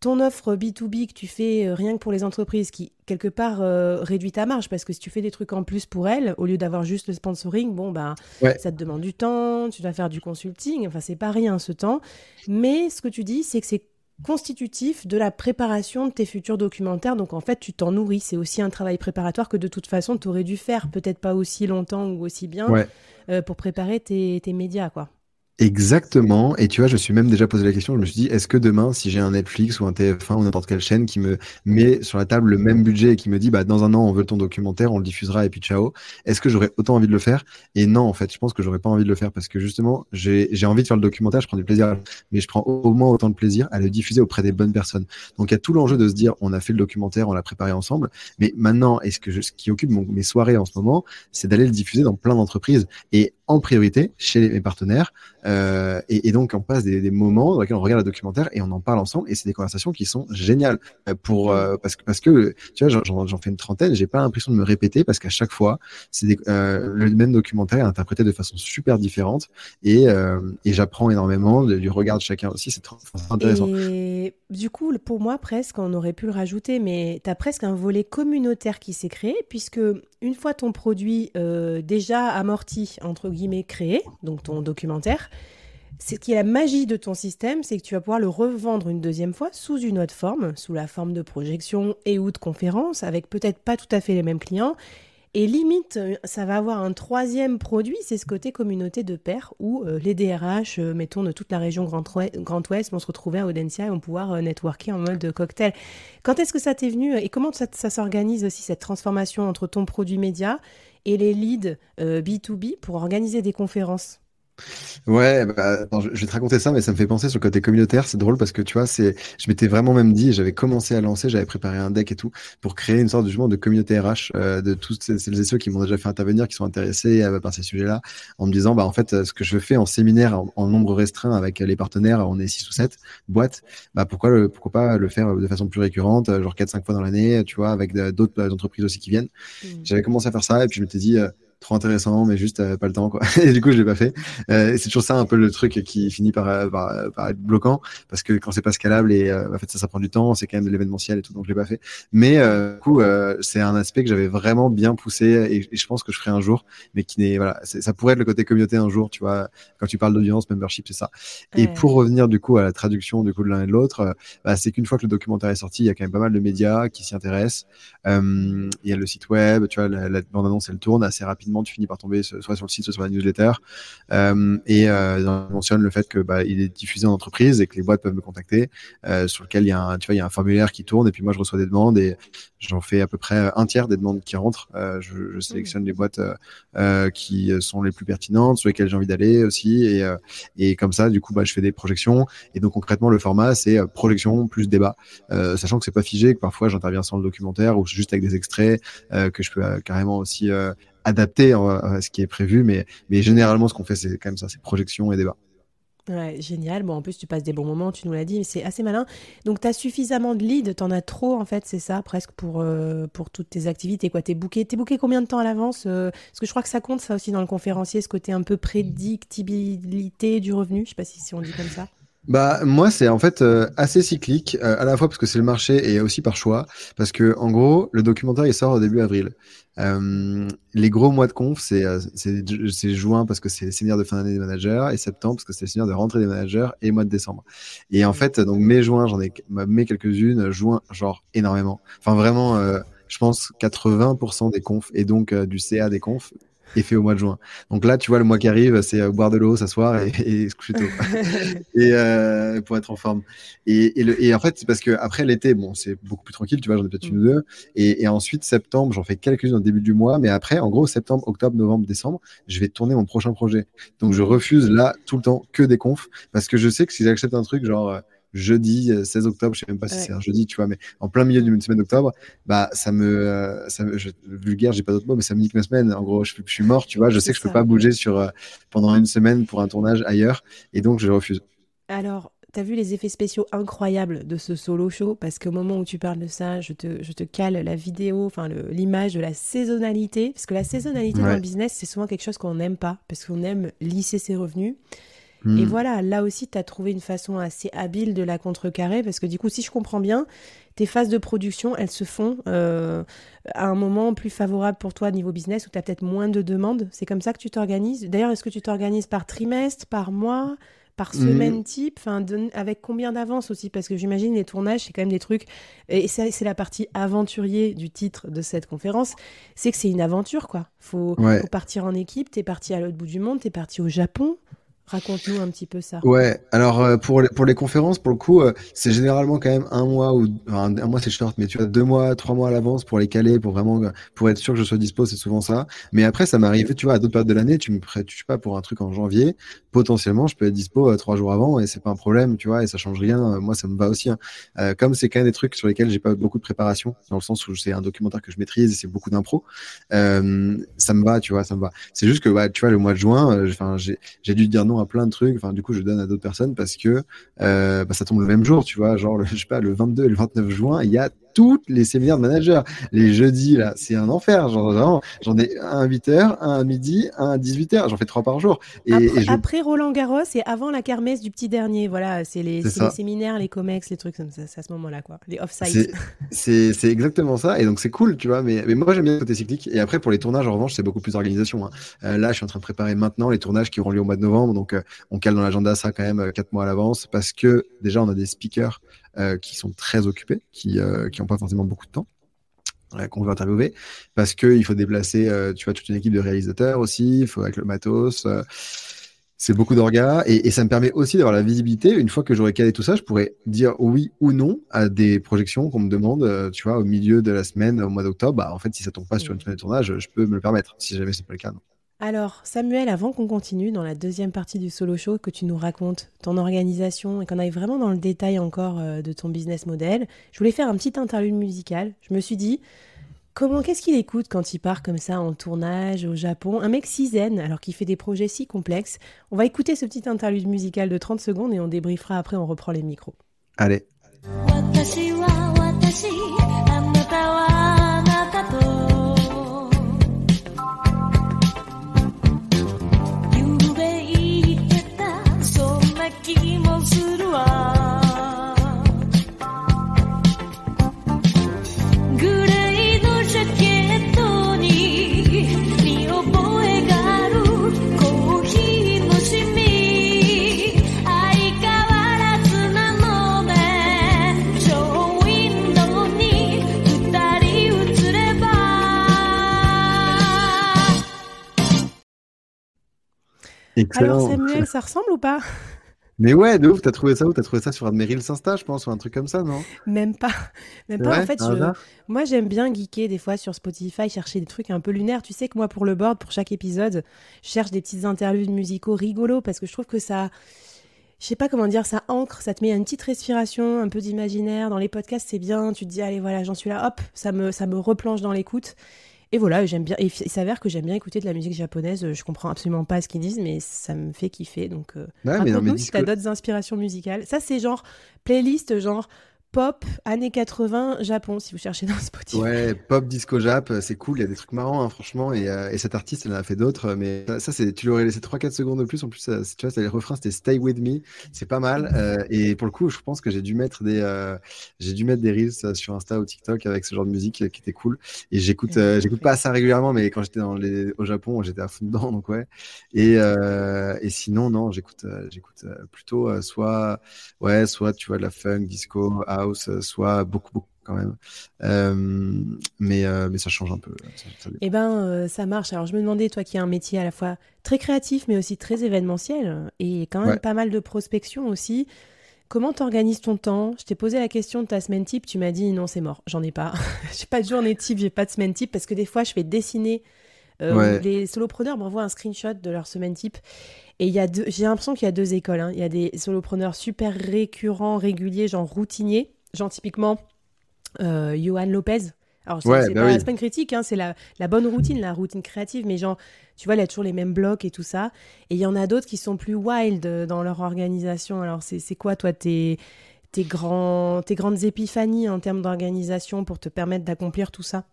ton offre B2B que tu fais euh, rien que pour les entreprises qui, quelque part, euh, réduit ta marge parce que si tu fais des trucs en plus pour elles, au lieu d'avoir juste le sponsoring, bon, bah, ça te demande du temps, tu dois faire du consulting, enfin, c'est pas rien ce temps. Mais ce que tu dis, c'est que c'est constitutif de la préparation de tes futurs documentaires. Donc en fait, tu t'en nourris. C'est aussi un travail préparatoire que de toute façon, tu aurais dû faire, peut-être pas aussi longtemps ou aussi bien, euh, pour préparer tes, tes médias, quoi. Exactement. Et tu vois, je suis même déjà posé la question. Je me suis dit, est-ce que demain, si j'ai un Netflix ou un TF1 ou n'importe quelle chaîne qui me met sur la table le même budget et qui me dit, bah, dans un an, on veut ton documentaire, on le diffusera et puis ciao, est-ce que j'aurais autant envie de le faire? Et non, en fait, je pense que j'aurais pas envie de le faire parce que justement, j'ai envie de faire le documentaire, je prends du plaisir, mais je prends au moins autant de plaisir à le diffuser auprès des bonnes personnes. Donc, il y a tout l'enjeu de se dire, on a fait le documentaire, on l'a préparé ensemble, mais maintenant, est-ce que je, ce qui occupe mes soirées en ce moment, c'est d'aller le diffuser dans plein d'entreprises? Et en priorité chez mes partenaires. Euh, et, et, donc, on passe des, des, moments dans lesquels on regarde le documentaire et on en parle ensemble. Et c'est des conversations qui sont géniales euh, pour euh, parce que parce que tu vois, j'en fais une trentaine. J'ai pas l'impression de me répéter parce qu'à chaque fois, c'est euh, le même documentaire est interprété de façon super différente et, euh, et j'apprends énormément du regard de chacun aussi. C'est intéressant. Et du coup, pour moi, presque, on aurait pu le rajouter, mais tu as presque un volet communautaire qui s'est créé puisque une fois ton produit euh, déjà amorti entre guillemets créé, donc ton documentaire ce qui est la magie de ton système, c'est que tu vas pouvoir le revendre une deuxième fois sous une autre forme, sous la forme de projection et ou de conférence, avec peut-être pas tout à fait les mêmes clients. Et limite, ça va avoir un troisième produit, c'est ce côté communauté de pairs, où euh, les DRH, euh, mettons, de toute la région Grand, Ouest, vont se retrouver à Audencia et vont pouvoir euh, networker en mode cocktail. Quand est-ce que ça t'est venu et comment ça s'organise aussi, cette transformation entre ton produit média et les leads B2B pour organiser des conférences? Ouais, bah, je, vais te raconter ça, mais ça me fait penser sur le côté communautaire. C'est drôle parce que tu vois, c'est, je m'étais vraiment même dit, j'avais commencé à lancer, j'avais préparé un deck et tout pour créer une sorte de, de communauté RH euh, de tous celles et ceux qui m'ont déjà fait intervenir, qui sont intéressés euh, par ces sujets-là, en me disant, bah en fait, ce que je fais en séminaire en, nombre restreint avec les partenaires, on est six ou sept boîtes, bah pourquoi le, pourquoi pas le faire de façon plus récurrente, genre quatre cinq fois dans l'année, tu vois, avec d'autres entreprises aussi qui viennent. Mmh. J'avais commencé à faire ça et puis je m'étais dit trop intéressant, mais juste euh, pas le temps quoi. Et du coup, je l'ai pas fait. Euh, c'est toujours ça un peu le truc qui finit par, euh, par, par être bloquant parce que quand c'est pas scalable et en fait ça, ça prend du temps, c'est quand même de l'événementiel et tout, donc je l'ai pas fait. Mais du coup, c'est un aspect que j'avais vraiment bien poussé et, je pense que je ferai un jour, mais qui n'est voilà, ça pourrait être le côté communauté un jour, tu vois. Quand tu parles d'audience, membership, c'est ça. Et pour revenir du coup à la traduction du coup de l'un et de l'autre, bah, c'est qu'une fois que le documentaire est sorti, il y a quand même pas mal de médias qui s'y intéressent. il y a le site web, tu vois, la, la bande annonce elle tourne assez rapidement tu finis par tomber soit sur le site, soit sur la newsletter. Euh, et euh, on mentionne le fait que bah, il est diffusé en entreprise et que les boîtes peuvent me contacter, euh, sur lequel il y a un, tu vois, il y a un formulaire qui tourne et puis moi je reçois des demandes et j'en fais à peu près un tiers des demandes qui rentrent. Je, je, sélectionne les boîtes qui sont les plus pertinentes, sur lesquelles j'ai envie d'aller aussi et, et comme ça, du coup, bah, je fais des projections et donc concrètement le format c'est projection plus débat, sachant que c'est pas figé, que parfois j'interviens sans le documentaire ou juste avec des extraits que je peux carrément aussi adapté à ce qui est prévu, mais, généralement, ce qu'on fait, c'est quand même ça, c'est projection et débat. Ouais, génial. Bon, en plus, tu passes des bons moments, tu nous l'as dit, mais c'est assez malin. Donc, tu as suffisamment de leads, tu en as trop, en fait, c'est ça, presque pour, euh, pour toutes tes activités. Quoi, t'es booké, es booké combien de temps à l'avance euh, Parce que je crois que ça compte, ça aussi, dans le conférencier, ce côté un peu prédictibilité du revenu. Je sais pas si, si on dit comme ça. Bah moi c'est en fait euh, assez cyclique à la fois parce que c'est le marché et aussi par choix parce que en gros le documentaire il sort au début avril euh, les gros mois de conf, c'est euh, juin parce que c'est les séminaires de fin d'année des managers et septembre parce que c'est les séminaires de rentrée des managers et mois de décembre. Et en fait, donc mai, juin, j'en ai mai quelques-unes, juin, genre énormément. Enfin vraiment, euh, je pense 80% des confs et donc du CA des confs est fait au mois de juin. Donc là, tu vois, le mois qui arrive, c'est euh, boire de l'eau, s'asseoir et, et, se coucher tôt. et euh, pour être en forme. Et, et, le, et en fait, c'est parce que après l'été, bon, c'est beaucoup plus tranquille, tu vois, j'en ai peut-être une ou deux. Et, et ensuite, septembre, j'en fais quelques-unes au début du mois. Mais après, en gros, septembre, octobre, novembre, décembre, je vais tourner mon prochain projet. Donc, je refuse là tout le temps que des confs parce que je sais que si j'accepte un truc, genre, euh, jeudi 16 euh, octobre, je sais même pas si c'est un jeudi, tu vois, mais en plein milieu d'une semaine d'octobre, bah ça me, euh, ça me je, vulgaire, j'ai pas d'autres mots, mais ça me nique ma semaine. En gros, je, je suis mort, tu vois, je sais que je peux pas bouger sur euh, pendant une semaine pour un tournage ailleurs, et donc je refuse. Alors, tu as vu les effets spéciaux incroyables de ce solo show? Parce qu'au moment où tu parles de ça, je te, je te cale la vidéo, enfin l'image de la saisonnalité. Parce que la saisonnalité dans le business, c'est souvent quelque chose qu'on n'aime pas, parce qu'on aime lisser ses revenus. Et hmm. voilà, là aussi, tu as trouvé une façon assez habile de la contrecarrer, parce que du coup, si je comprends bien, tes phases de production, elles se font euh, à un moment plus favorable pour toi niveau business, où tu as peut-être moins de demandes. C'est comme ça que tu t'organises? D'ailleurs, est-ce que tu t'organises par trimestre, par mois par hmm. semaine type, enfin avec combien d'avance aussi? Parce que j'imagine les tournages, c'est quand même des trucs, et c'est la partie aventurier du titre de cette conférence, c'est que c'est une aventure, quoi. Faut, faut partir en équipe, t'es parti à l'autre bout du monde, t'es parti au Japon, Raconte-nous un petit peu ça. Ouais, alors euh, pour les, pour les conférences, pour le coup, euh, c'est généralement quand même un mois ou un, mois c'est short, mais tu as deux mois, trois mois à l'avance pour les caler, pour vraiment pour être sûr que je sois dispo, c'est souvent ça. Mais après, ça m'arrive, tu vois, à d'autres périodes de l'année, tu me prêtes, pas, pour un truc en janvier, potentiellement, je peux être dispo euh, trois jours avant et c'est pas un problème, tu vois, et ça change rien. moi, ça me va aussi. Hein. comme c'est quand même des trucs sur lesquels j'ai pas beaucoup de préparation, dans le sens où c'est un documentaire que je maîtrise et c'est beaucoup d'impro, ça me va, tu vois, ça me va. C'est juste que, tu vois, le mois de juin, euh, enfin, j'ai dû dire non plein de trucs. Enfin, du coup, je donne à d'autres personnes parce que euh, bah, ça tombe le même jour, tu vois. Genre, le, je sais pas, le 22 et le 29 juin, il y a tous les séminaires de managers. Les jeudis, là, c'est un enfer. Genre, j'en ai un à 8h, un à midi, un à 18h. J'en fais trois par jour. Et, après, après, Roland Garros et avant la kermesse du petit dernier. Voilà, c'est les, les, séminaires, les comex, les trucs comme ça. C'est à ce moment-là, quoi. Les off-site. C'est exactement ça. Et donc, c'est cool, tu vois. Mais, mais moi, j'aime bien le côté cyclique. Et après, pour les tournages, en revanche, c'est beaucoup plus d'organisation. Hein. Euh, là, je suis en train de préparer maintenant les tournages qui auront lieu au mois de novembre. Donc, euh, on cale dans l'agenda ça quand même euh, quatre mois à l'avance parce que déjà, on a des speakers qui sont très occupés, qui n'ont euh, pas forcément beaucoup de temps euh, qu'on veut interviewer. Parce qu'il faut déplacer tu vois toute une équipe de réalisateurs aussi il faut avec le matos c'est beaucoup d'orgas. Et, ça me permet aussi d'avoir la visibilité. Une fois que j'aurai calé tout ça je pourrais dire oui ou non à des projections qu'on me demande tu vois au milieu de la semaine au mois d'octobre. Bah, en fait si ça tombe pas sur une semaine de tournage je peux me le permettre si jamais c'est pas le cas. Alors, Samuel, avant qu'on continue dans la deuxième partie du solo show, que tu nous racontes ton organisation et qu'on aille vraiment dans le détail encore euh, de ton business model, je voulais faire un petit interlude musical. Je me suis dit, comment, qu'est-ce qu'il écoute quand il part comme ça en tournage au Japon? Un mec si zen, alors qu'il fait des projets si complexes. On va écouter ce petit interlude musical de 30 secondes et on débriefera après, on reprend les micros. Allez. Alors Samuel, ça ressemble ou pas? Mais ouais, de ouf, t'as trouvé ça où? T'as trouvé ça sur Reels Insta, je pense, ou un truc comme ça, non? Même pas. Même pas. en fait, moi, j'aime bien geeker des fois sur Spotify, chercher des trucs un peu lunaires. Tu sais que moi, pour le board, pour chaque épisode, je cherche des petites interludes musicaux rigolos parce que je trouve que ça. Je sais pas comment dire, ça ancre, ça te met une petite respiration, un peu d'imaginaire. Dans les podcasts, c'est bien. Tu te dis, allez, voilà, j'en suis là, hop, ça me, ça me replonge dans l'écoute. Et voilà, j'aime bien. Et il s'avère que j'aime bien écouter de la musique japonaise. Je comprends absolument pas ce qu'ils disent, mais ça me fait kiffer. Donc, euh, raconte-nous si t'as d'autres inspirations musicales. Ça, c'est genre playlist, genre pop années 80 Japon si vous cherchez dans Spotify. Ouais, pop disco Jap, c'est cool, il y a des trucs marrants hein, franchement et, euh, et, cet artiste elle en a fait d'autres mais ça c'est tu l'aurais laissé 3 4 secondes de plus en plus ça, tu vois, les refrains c'était Stay with me, c'est pas mal euh, et pour le coup, je pense que j'ai dû mettre des euh, j'ai dû mettre des reels sur Insta ou TikTok avec ce genre de musique qui était cool et j'écoute j'écoute pas ça régulièrement mais quand j'étais dans les au Japon, j'étais à fond dedans donc ouais. Et et sinon non, j'écoute j'écoute plutôt soit ouais, soit tu vois de la funk, disco, euh, soit beaucoup, beaucoup quand même. Euh, mais, euh, mais ça change un peu. eh ben, ça marche. Alors, je me demandais, toi qui as un métier à la fois très créatif, mais aussi très événementiel, et quand même pas mal de prospection aussi. Comment t'organises ton temps? Je t'ai posé la question de ta semaine type, tu m'as dit non, c'est mort, j'en ai pas. j'ai pas de journée type, j'ai pas de semaine type parce que des fois je fais dessiner. Les solopreneurs m'envoient un screenshot de leur semaine type et j'ai l'impression qu'il y a deux écoles. Hein. Il y a des solopreneurs super récurrents, réguliers, genre routiniers, genre typiquement euh, Johan Lopez. Alors, c'est bah pas, une critique, hein, c'est la, bonne routine, la routine créative, mais genre, tu vois, il a toujours les mêmes blocs et tout ça. Et il y en a d'autres qui sont plus wild dans leur organisation. Alors, c'est quoi, toi, tes, tes, grands, tes grandes épiphanies en termes d'organisation pour te permettre d'accomplir tout ça?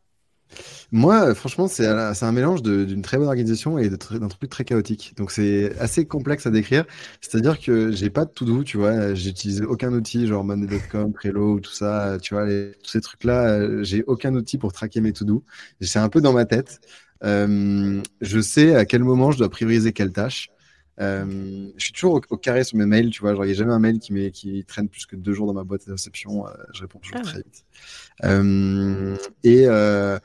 Moi, franchement, c'est un mélange d'une très bonne organisation et d'un truc très chaotique. Donc, c'est assez complexe à décrire. C'est-à-dire que j'ai pas de tout doux, tu vois. J'utilise aucun outil, genre Monday.com, Trello, tout ça, tu vois, tous ces trucs-là. J'ai aucun outil pour traquer mes to doux. C'est un peu dans ma tête. Euh, je sais à quel moment je dois prioriser quelle tâche. Euh, je suis toujours au, carré sur mes mails, tu vois. Genre, il n'y a jamais un mail qui, qui traîne plus que deux jours dans ma boîte de réception. Euh, je réponds toujours ah très vite. Euh, et, euh,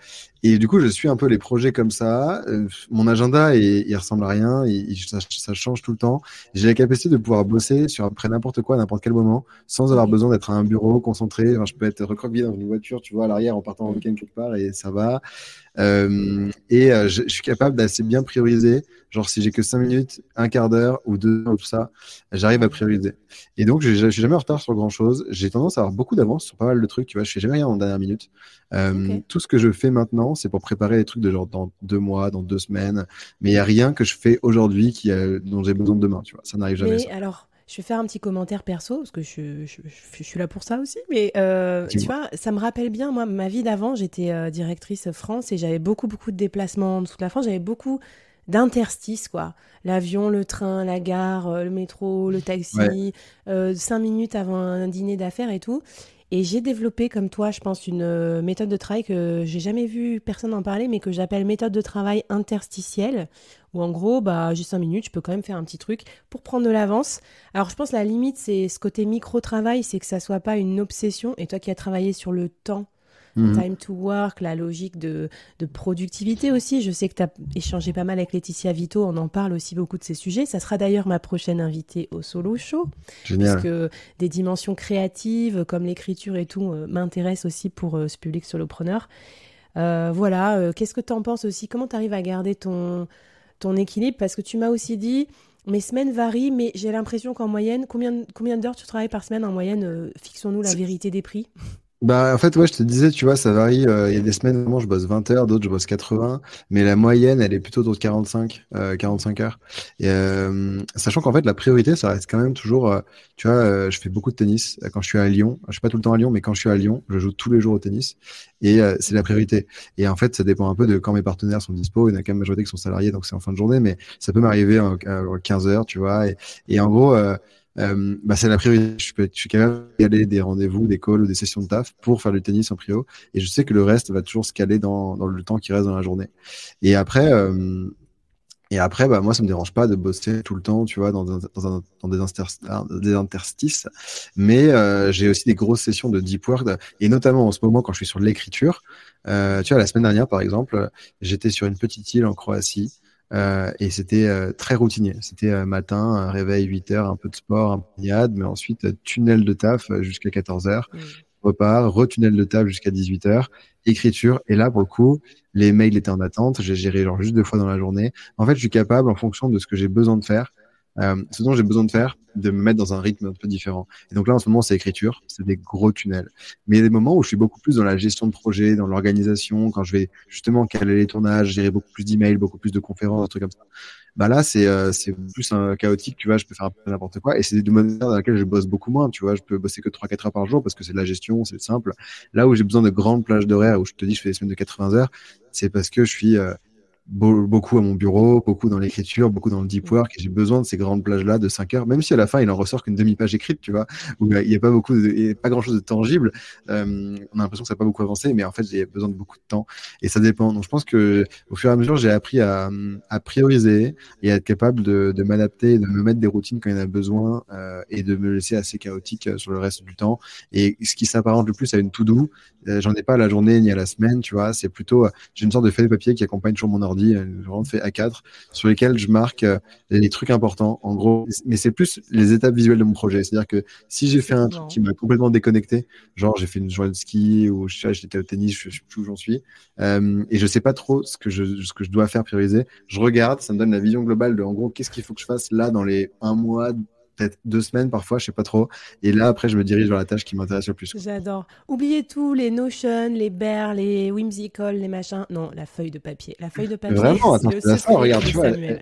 et du coup, je suis un peu les projets comme ça. Euh, mon agenda, il, il ressemble à rien. Il, ça, ça, change tout le temps. J'ai la capacité de pouvoir bosser sur après n'importe quoi, n'importe quel moment, sans avoir besoin d'être à un bureau concentré. Enfin, je peux être recroquevillé dans une voiture, tu vois, à l'arrière en partant en week-end quelque part et ça va. Euh, et euh, je, je, suis capable d'assez bien prioriser. Genre, si j'ai que 5 minutes, un quart d'heure ou deux ou tout ça, j'arrive à prioriser. Et donc, je, je suis jamais en retard sur grand chose. J'ai tendance à avoir beaucoup d'avance sur pas mal de trucs. Tu vois, je fais jamais rien en dernière minute. Tout ce que je fais maintenant, c'est pour préparer les trucs de genre dans deux mois, dans deux semaines. Mais il n'y a rien que je fais aujourd'hui qui dont j'ai besoin de demain, tu vois. Ça n'arrive jamais. Mais alors, je vais faire un petit commentaire perso, parce que je, je, suis là pour ça aussi. Mais euh, tu vois, ça me rappelle bien, moi, ma vie d'avant, j'étais euh, directrice France et j'avais beaucoup, beaucoup de déplacements en toute la France. J'avais beaucoup d'interstices, quoi. L'avion, le train, la gare, euh, le métro, le taxi, cinq minutes avant un dîner d'affaires et tout. Et j'ai développé, comme toi, je pense, une méthode de travail que j'ai jamais vu personne en parler, mais que j'appelle méthode de travail interstitielle, où en gros, bah, j'ai 5 minutes, je peux quand même faire un petit truc pour prendre de l'avance. Alors je pense la limite, c'est ce côté micro-travail, c'est que ça soit pas une obsession. Et toi qui as travaillé sur le temps, mhm. time to work, la logique de, de productivité aussi, je sais que tu as échangé pas mal avec Laetitia Vito, on en parle aussi beaucoup de ces sujets. Ça sera d'ailleurs ma prochaine invitée au solo show. Génial. Parce que des dimensions créatives comme l'écriture et tout euh, m'intéressent aussi pour euh, ce public solopreneur. Euh, voilà, qu'est-ce que tu en penses aussi? Comment tu arrives à garder ton, ton équilibre? Parce que tu m'as aussi dit, mes semaines varient, mais j'ai l'impression qu'en moyenne, combien, combien d'heures tu travailles par semaine? En moyenne euh, Fixons-nous la vérité des prix. Bah, en fait, ouais, je te disais, tu vois, ça varie. Euh, il y a des semaines, vraiment, je bosse 20 heures, d'autres, je bosse 80. Mais la moyenne, elle est plutôt autour de 45, 45 heures. Et, euh, sachant qu'en fait, la priorité, ça reste quand même toujours, euh, tu vois, je fais beaucoup de tennis. Quand je suis à Lyon, je suis pas tout le temps à Lyon, mais quand je suis à Lyon, je joue tous les jours au tennis. Et c'est la priorité. Et en fait, ça dépend un peu de quand mes partenaires sont dispo. Il y en a quand même majorité qui sont salariés, donc c'est en fin de journée. Mais ça peut m'arriver à 15 heures, tu vois. Et, et en gros, euh, bah, c'est la priorité. Je, peux, je suis capable d'y aller des rendez-vous, des calls ou des sessions de taf pour faire du tennis en prio. Et je sais que le reste va toujours se caler dans, dans le temps qui reste dans la journée. Et après, euh, et après, bah, moi, ça me dérange pas de bosser tout le temps, tu vois, dans, dans, un, dans des, des, interstices. Mais euh, j'ai aussi des grosses sessions de deep work, et notamment en ce moment, quand je suis sur l'écriture. Euh, tu vois, la semaine dernière, par exemple, j'étais sur une petite île en Croatie. Euh, et c'était euh, très routinier. C'était euh, matin, réveil 8 heures, un peu de sport, un peu de mais ensuite tunnel de taf jusqu'à 14 heures. Mmh. Repart, retunnel de taf jusqu'à 18 heures, écriture. Et là, pour le coup, les mails étaient en attente. J'ai géré genre juste deux fois dans la journée. En fait, je suis capable, en fonction de ce que j'ai besoin de faire, euh, ce dont j'ai besoin de faire, de me mettre dans un rythme un peu différent. Et donc là, en ce moment, c'est écriture, c'est des gros tunnels. Mais il y a des moments où je suis beaucoup plus dans la gestion de projet, dans l'organisation, quand je vais justement caler les tournages, gérer beaucoup plus d'emails, beaucoup plus de conférences, un truc comme ça. Bah là, c'est euh, c'est plus un chaotique, tu vois, je peux faire n'importe quoi. Et c'est des moments dans lesquels je bosse beaucoup moins, tu vois, je peux bosser que 3-4 heures par jour parce que c'est de la gestion, c'est simple. Là où j'ai besoin de grandes plages d'horaire, où je te dis, je fais des semaines de 80 heures, c'est parce que je suis... Euh, beaucoup à mon bureau, beaucoup dans l'écriture, beaucoup dans le deep mm. work. Et j'ai besoin de ces grandes plages-là de 5 heures, même si à la fin, il en ressort qu'une demi-page écrite, tu vois, où il n'y a pas beaucoup, de, pas grand-chose de tangible. Euh, on a l'impression que ça n'a pas beaucoup avancé, mais en fait, j'ai besoin de beaucoup de temps. Et ça dépend. Donc, je pense que au fur et à mesure, j'ai appris à, à, prioriser et à être capable de, de m'adapter, de me mettre des routines quand il y en a besoin euh, et de me laisser assez chaotique euh, sur le reste du temps. Et ce qui s'apparente le plus à une to-do, j'en ai pas à la journée ni à la semaine, tu vois. C'est plutôt, j'ai une sorte de feuille de papier qui accompagne toujours mon ordi, vraiment fait A4, sur lesquels je marque euh, les trucs importants, en gros. Mais c'est plus les étapes visuelles de mon projet. C'est-à-dire que si j'ai fait un truc qui m'a complètement déconnecté, genre j'ai fait une journée de ski ou j'étais au tennis, je sais plus où j'en suis, euh, et je sais pas trop ce que je, ce que je dois faire prioriser, je regarde, ça me donne la vision globale de, en gros, qu'est-ce qu'il faut que je fasse là dans les un mois, peut-être deux semaines parfois, je sais pas trop. Et là, après, je me dirige vers la tâche qui m'intéresse le plus. J'adore. Oubliez tout, les Notion, les Bear, les Whimsical, les machins. Non, la feuille de papier. La feuille de papier. Vraiment, attends, c'est ça, regarde, tu vois, elle,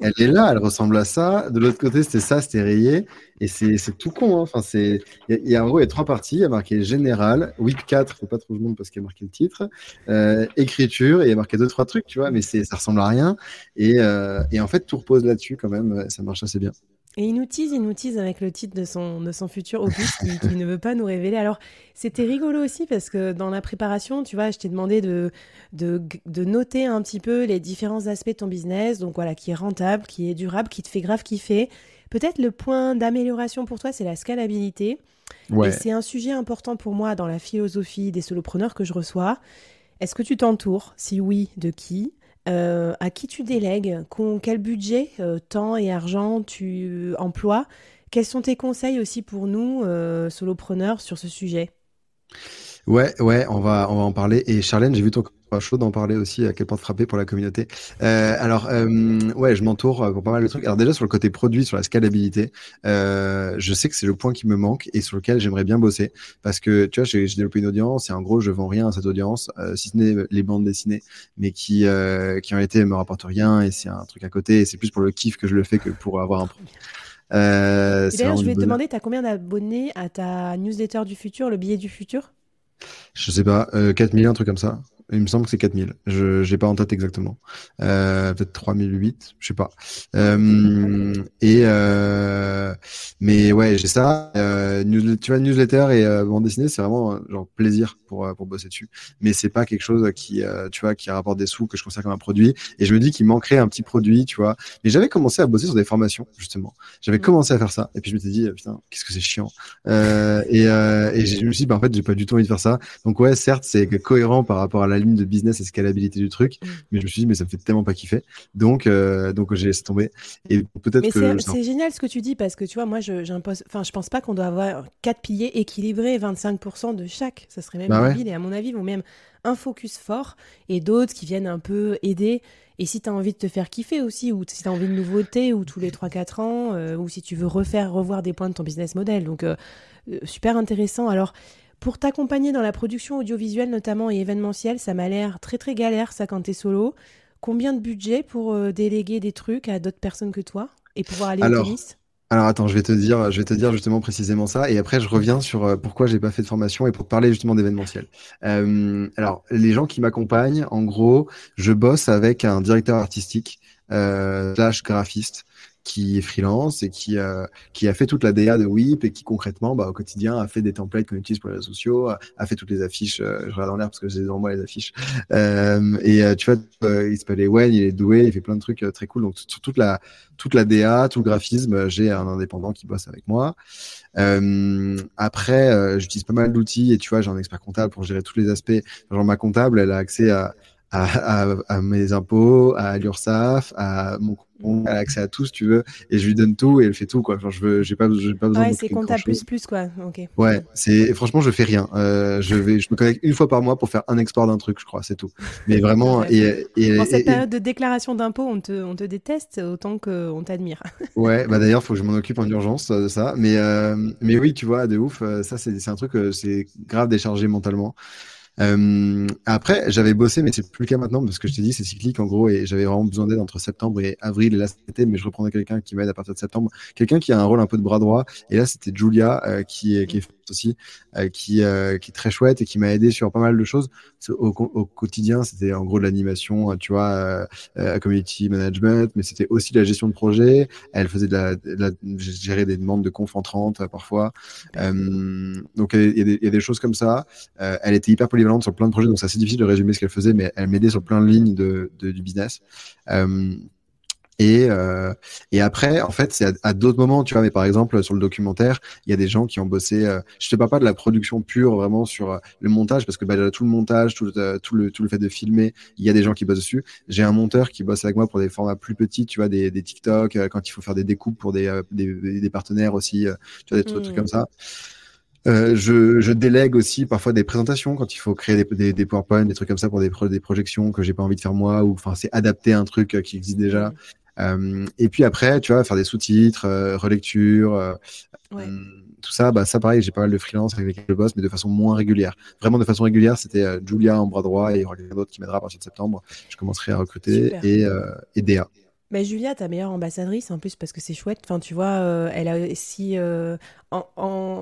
est là, elle ressemble à ça. De l'autre côté, c'était ça, c'était rayé. Et c'est tout con. Hein. Enfin, c'est, il y, a en gros, il y a trois parties. Il y a marqué général, week 4, faut pas trop je montre parce qu'il y a marqué le titre, euh, écriture, et il y a marqué deux, trois trucs, tu vois, mais c'est, ça ressemble à rien. Et, euh, et en fait, tout repose là-dessus quand même. Ça marche assez bien. Et il nous tease, il nous tease avec le titre de son, de son futur opus qu'il ne veut pas nous révéler. Alors, c'était rigolo aussi parce que dans la préparation, tu vois, je t'ai demandé de, de, de, noter un petit peu les différents aspects de ton business, donc voilà, qui est rentable, qui est durable, qui te fait grave kiffer. Peut-être le point d'amélioration pour toi, c'est la scalabilité. Ouais. Et c'est un sujet important pour moi dans la philosophie des solopreneurs que je reçois. Est-ce que tu t'entoures? Si oui, de qui? Euh, à qui tu délègues, quel budget, euh, temps et argent tu emploies? Quels sont tes conseils aussi pour nous, euh, solopreneurs, sur ce sujet? Ouais, ouais, on va, on va en parler. Et Charlène, j'ai vu ton chaud d'en parler aussi à quel point frapper pour la communauté. Euh, alors, euh, ouais, je m'entoure euh, pour pas mal de trucs. Alors déjà sur le côté produit, sur la scalabilité, euh, je sais que c'est le point qui me manque et sur lequel j'aimerais bien bosser parce que tu vois, j'ai développé une audience et en gros, je vends rien à cette audience, si ce n'est les bandes dessinées, mais qui qui en été me rapportent rien et c'est un truc à côté. Et c'est plus pour le kiff que je le fais que pour avoir un produit. D'ailleurs, je vais te demander, tu as combien d'abonnés à ta newsletter du futur, le billet du futur? Je sais pas, euh, 4000, un truc comme ça. Il me semble que c'est 4000. Je n'ai pas en tête exactement. Euh, Peut-être 3008, je sais pas. Euh, et euh, mais ouais, j'ai ça. Tu vois, newsletter et bande dessinée, c'est vraiment genre plaisir pour pour bosser dessus. Mais c'est pas quelque chose qui tu vois qui rapporte des sous que je considère comme un produit. Et je me dis qu'il manquerait un petit produit, tu vois. Mais j'avais commencé à bosser sur des formations justement. J'avais mmh. commencé à faire ça. Et puis je m'étais dit putain, qu'est-ce que c'est chiant. et et je me suis dit bah, en fait j'ai pas du tout envie de faire ça. Donc ouais, certes c'est cohérent par rapport à la ligne de business et scalabilité du truc. Mm. Mais je me suis dit, mais ça me fait tellement pas kiffer. Donc, euh, donc j'ai laissé tomber. Et peut-être que. C'est génial ce que tu dis parce que tu vois, moi, je, j'impose, enfin, je pense pas qu'on doit avoir quatre piliers équilibrés, 25% de chaque. Ça serait même bah Et à mon avis, ou même un focus fort et d'autres qui viennent un peu aider. Et si tu as envie de te faire kiffer aussi, ou si tu as envie de nouveautés, ou tous les 3-4 ans, euh, ou si tu veux refaire, revoir des points de ton business model. Donc, euh, super intéressant. Alors, pour t'accompagner dans la production audiovisuelle notamment et événementielle, ça m'a l'air très très galère ça quand t'es solo. Combien de budget pour euh, déléguer des trucs à d'autres personnes que toi et pouvoir aller alors, au tennis? alors attends, je vais te dire, je vais te dire justement précisément ça, et après je reviens sur euh, pourquoi j'ai pas fait de formation et pour te parler justement d'événementiel. Euh, alors les gens qui m'accompagnent, en gros, je bosse avec un directeur artistique euh, slash graphiste qui est freelance et qui, euh, qui a fait toute la DA de WIP et qui concrètement, bah, au quotidien, a fait des templates qu'on utilise pour les réseaux sociaux, a fait toutes les affiches. Euh, je regarde en l'air parce que j'ai devant moi les affiches. Euh, et euh, tu vois, euh, il s'appelle Ewen, il est doué, il fait plein de trucs très cool. Donc sur toute la toute la DA, tout le graphisme, j'ai un indépendant qui bosse avec moi. après, j'utilise pas mal d'outils et tu vois, j'ai un expert comptable pour gérer tous les aspects. Genre ma comptable, elle a accès à à, à, à, mes impôts, à l'URSSAF, à mon compte, elle a accès à tout si tu veux, et je lui donne tout et elle fait tout quoi. Enfin, je veux, j'ai pas, j'ai pas besoin. Ouais, c'est comptable plus plus quoi. Ok. Ouais, c'est franchement je fais rien. Euh, je vais, je me connecte une fois par mois pour faire un export d'un truc, je crois, c'est tout. Mais vraiment. et, et, Dans cette période de déclaration d'impôts, on te, on te déteste autant qu'on t'admire. ouais, bah d'ailleurs faut que je m'en occupe en urgence euh, de ça. Mais euh, mais oui, tu vois, de ouf. Ça c'est, c'est un truc, c'est grave déchargé mentalement. Euh, après, j'avais bossé, mais c'est plus le cas maintenant parce que je t'ai dit, c'est cyclique en gros, et j'avais vraiment besoin d'aide entre septembre et avril. Et là, c'était, mais je reprendrai quelqu'un qui m'aide à partir de septembre, quelqu'un qui a un rôle un peu de bras droit. Et là, c'était Julia euh, qui, qui est aussi, euh, qui, euh, qui est très chouette et qui m'a aidé sur pas mal de choses. Au, au quotidien, c'était en gros de l'animation, tu vois, euh, community management, mais c'était aussi la gestion de projet. Elle faisait de la, de la gérer des demandes de conf en 30 parfois. donc il y, y, a des choses comme ça. elle était hyper polyvalente sur plein de projets, donc c'est assez difficile de résumer ce qu'elle faisait, mais elle m'aidait sur plein de lignes de, de du business. Et, euh, et après, en fait, c'est à, d'autres moments, tu vois, mais par exemple, sur le documentaire, il y a des gens qui ont bossé, euh, je te parle pas de la production pure, vraiment sur euh, le montage, parce que bah, tout le montage, tout, euh, tout, le, tout le fait de filmer, il y a des gens qui bossent dessus. J'ai un monteur qui bosse avec moi pour des formats plus petits, tu vois, des, des TikTok, quand il faut faire des découpes pour des, des, des partenaires aussi, tu vois, des trucs, comme mmh. ça. Euh, je, je, délègue aussi parfois des présentations quand il faut créer des, des, des PowerPoint, des trucs comme ça pour des, des projections que j'ai pas envie de faire moi ou enfin c'est adapter un truc qui existe déjà. Euh, et puis après, tu vois, faire des sous-titres, euh, relecture, euh, tout ça, bah ça pareil, j'ai pas mal de freelance avec lesquels je bosse, mais de façon moins régulière. Vraiment de façon régulière, c'était Julia en bras droit et il y aura quelqu'un d'autre qui m'aidera à partir de septembre. Je commencerai à recruter et, et DA. Mais Julia, ta meilleure ambassadrice en plus parce que c'est chouette. Enfin, tu vois, elle a aussi en,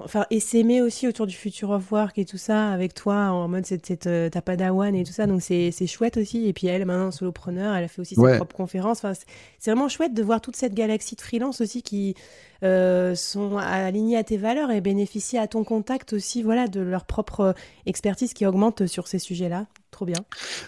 enfin, et s'aimer aussi autour du futur of work et tout ça avec toi en mode c'est cette euh, ta padawan et tout ça donc c'est chouette aussi et puis elle maintenant solopreneur elle a fait aussi sa propre conférence enfin c'est vraiment chouette de voir toute cette galaxie de freelance aussi qui euh, sont alignés à tes valeurs et bénéficient à ton contact aussi voilà de leur propre expertise qui augmente sur ces sujets là trop bien.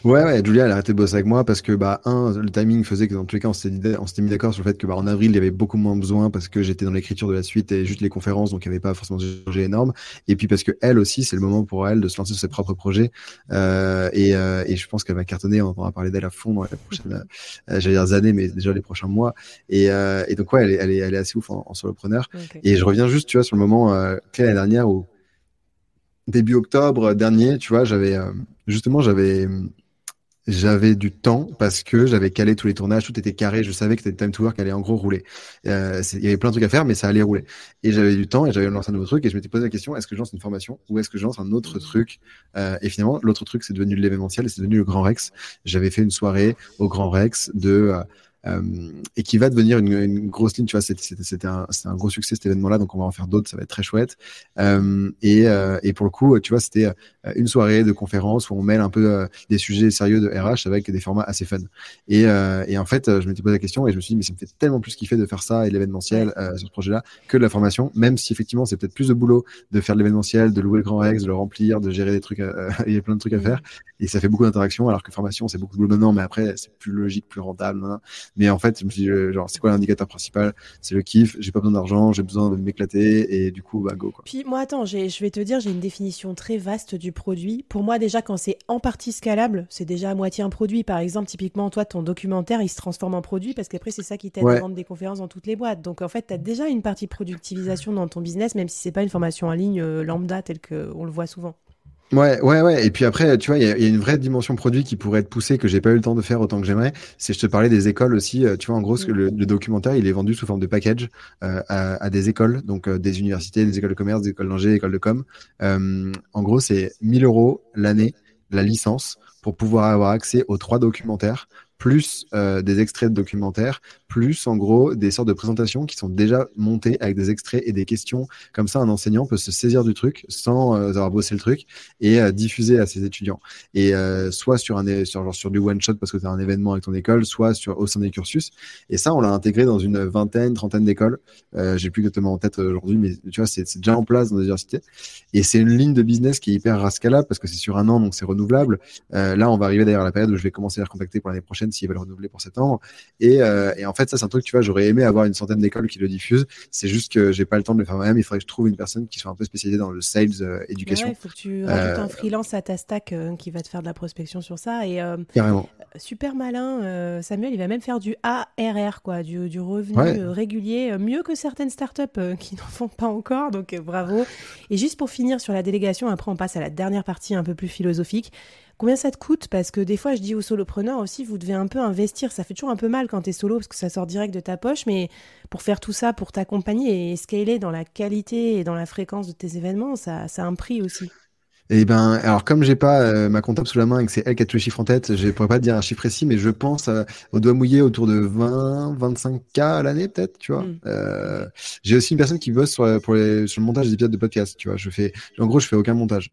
Ouais, ouais, Julia, elle a arrêté de bosser avec moi parce que, bah, un, le timing faisait que dans tous les cas, on s'était mis d'accord sur le fait que, bah, en avril, il y avait beaucoup moins besoin parce que j'étais dans l'écriture de la suite et juste les conférences donc il n'y avait pas forcément de projet énorme. Et puis parce que elle aussi, c'est le moment pour elle de se lancer sur ses propres projets. Euh, et, euh, et, je pense qu'elle va cartonner. On va parler d'elle à fond dans les prochaines, j'allais dire années, mais déjà les prochains mois. Et, donc ouais, elle est, elle est, elle est assez ouf en, en solopreneur. Et je reviens juste, tu vois, sur le moment euh, l'année dernière où début octobre dernier, tu vois, j'avais justement j'avais j'avais du temps parce que j'avais calé tous les tournages, tout était carré, je savais que c'était Time to Work allait en gros rouler. Euh, il y avait plein de trucs à faire, mais ça allait rouler. Et j'avais du temps et j'avais lancé un nouveau truc et je m'étais posé la question est-ce que je lance une formation ou est-ce que je lance un autre truc? Euh, Et finalement, l'autre truc, c'est devenu l'événementiel et c'est devenu le Grand Rex. J'avais fait une soirée au Grand Rex de euh, euh, et qui va devenir une, une grosse ligne. Tu vois, c'était un, un, gros succès cet événement-là, donc on va en faire d'autres, ça va être très chouette. Euh, et, euh, et, pour le coup, tu vois, c'était euh, une soirée de conférence où on mêle un peu euh, des sujets sérieux de RH avec des formats assez fun. Et, et en fait, je m'étais posé la question et je me suis dit, mais ça me fait tellement plus kiffer de faire ça et l'événementiel sur ce projet-là que de la formation, même si effectivement c'est peut-être plus de boulot de faire de l'événementiel, de louer le grand Rex, de le remplir, de gérer des trucs, il y a plein de trucs à faire et ça fait beaucoup d'interactions alors que formation c'est beaucoup de boulot maintenant, mais après c'est plus logique, plus rentable. Mais en fait, je me suis dit, euh, genre, c'est quoi l'indicateur principal? C'est le kiff, j'ai pas besoin d'argent, j'ai besoin de m'éclater et du coup, bah go. Quoi. Puis moi, attends, je vais te dire, j'ai une définition très vaste du produit. Pour moi, déjà, quand c'est en partie scalable, c'est déjà à moitié un produit. Par exemple, typiquement, toi, ton documentaire, il se transforme en produit parce qu'après, c'est ça qui t'aide à vendre des conférences dans toutes les boîtes. Donc, en fait, tu as déjà une partie productivisation dans ton business, même si c'est pas une formation en ligne euh, lambda telle qu'on le voit souvent. Ouais, ouais, ouais. Et puis après, tu vois, il y, a une vraie dimension produit qui pourrait être poussée que j'ai pas eu le temps de faire autant que j'aimerais. C'est, je te parlais des écoles aussi. Euh, tu vois, en gros, mm. le, le, documentaire, il est vendu sous forme de package euh, à, à, des écoles, donc euh, des universités, des écoles de commerce, des écoles d'ingé, des écoles de com. Euh, en gros, c'est 1000 euros l'année, la licence, pour pouvoir avoir accès aux trois documentaires plus des extraits de documentaires, plus en gros des sortes de présentations qui sont déjà montées avec des extraits et des questions. Comme ça, un enseignant peut se saisir du truc sans euh, avoir bossé le truc et euh, diffuser à ses étudiants. Et soit sur un sur, genre, sur du one shot parce que tu as un événement avec ton école, soit sur au sein des cursus. Et ça, on l'a intégré dans une vingtaine, trentaine d'écoles. J'ai plus exactement en tête aujourd'hui, mais tu vois, c'est déjà en place dans les universités. Et c'est une ligne de business qui est hyper rascalable parce que c'est sur un an, donc c'est renouvelable. là, on va arriver d'ailleurs à la période où je vais commencer à les recontacter pour l'année prochaine s'ils veulent renouveler pour septembre. Et, euh, et en fait, ça, c'est un truc, tu vois, j'aurais aimé avoir une centaine d'écoles qui le diffusent. C'est juste que j'ai pas le temps de le faire moi-même. Il faudrait que je trouve une personne qui soit un peu spécialisée dans le sales euh, éducation. il faut que tu rajoutes un euh, freelance à ta stack qui va te faire de la prospection sur ça. Et, Carrément. Super malin, Samuel, il va même faire du ARR, quoi, du, du revenu régulier, mieux que certaines startups qui n'en font pas encore. Donc bravo. Et juste pour finir sur la délégation, après on passe à la dernière partie un peu plus philosophique. Combien ça te coûte Parce que des fois, je dis aux solopreneurs aussi, vous devez un peu investir. Ça fait toujours un peu mal quand tu es solo parce que ça sort direct de ta poche, mais pour faire tout ça, pour t'accompagner et scaler dans la qualité et dans la fréquence de tes événements, ça, ça a un prix aussi. Eh ben, alors comme j'ai pas euh, ma comptable sous la main et que c'est elle qui a tous les chiffres en tête, je pourrais pas te dire un chiffre précis, mais je pense euh, au doigt mouillé autour de 20, 25 k à l'année peut-être, tu vois. Mm. Euh, j'ai aussi une personne qui bosse sur, pour les, sur le montage des épisodes de podcast, tu vois. Je fais, en gros, je fais aucun montage.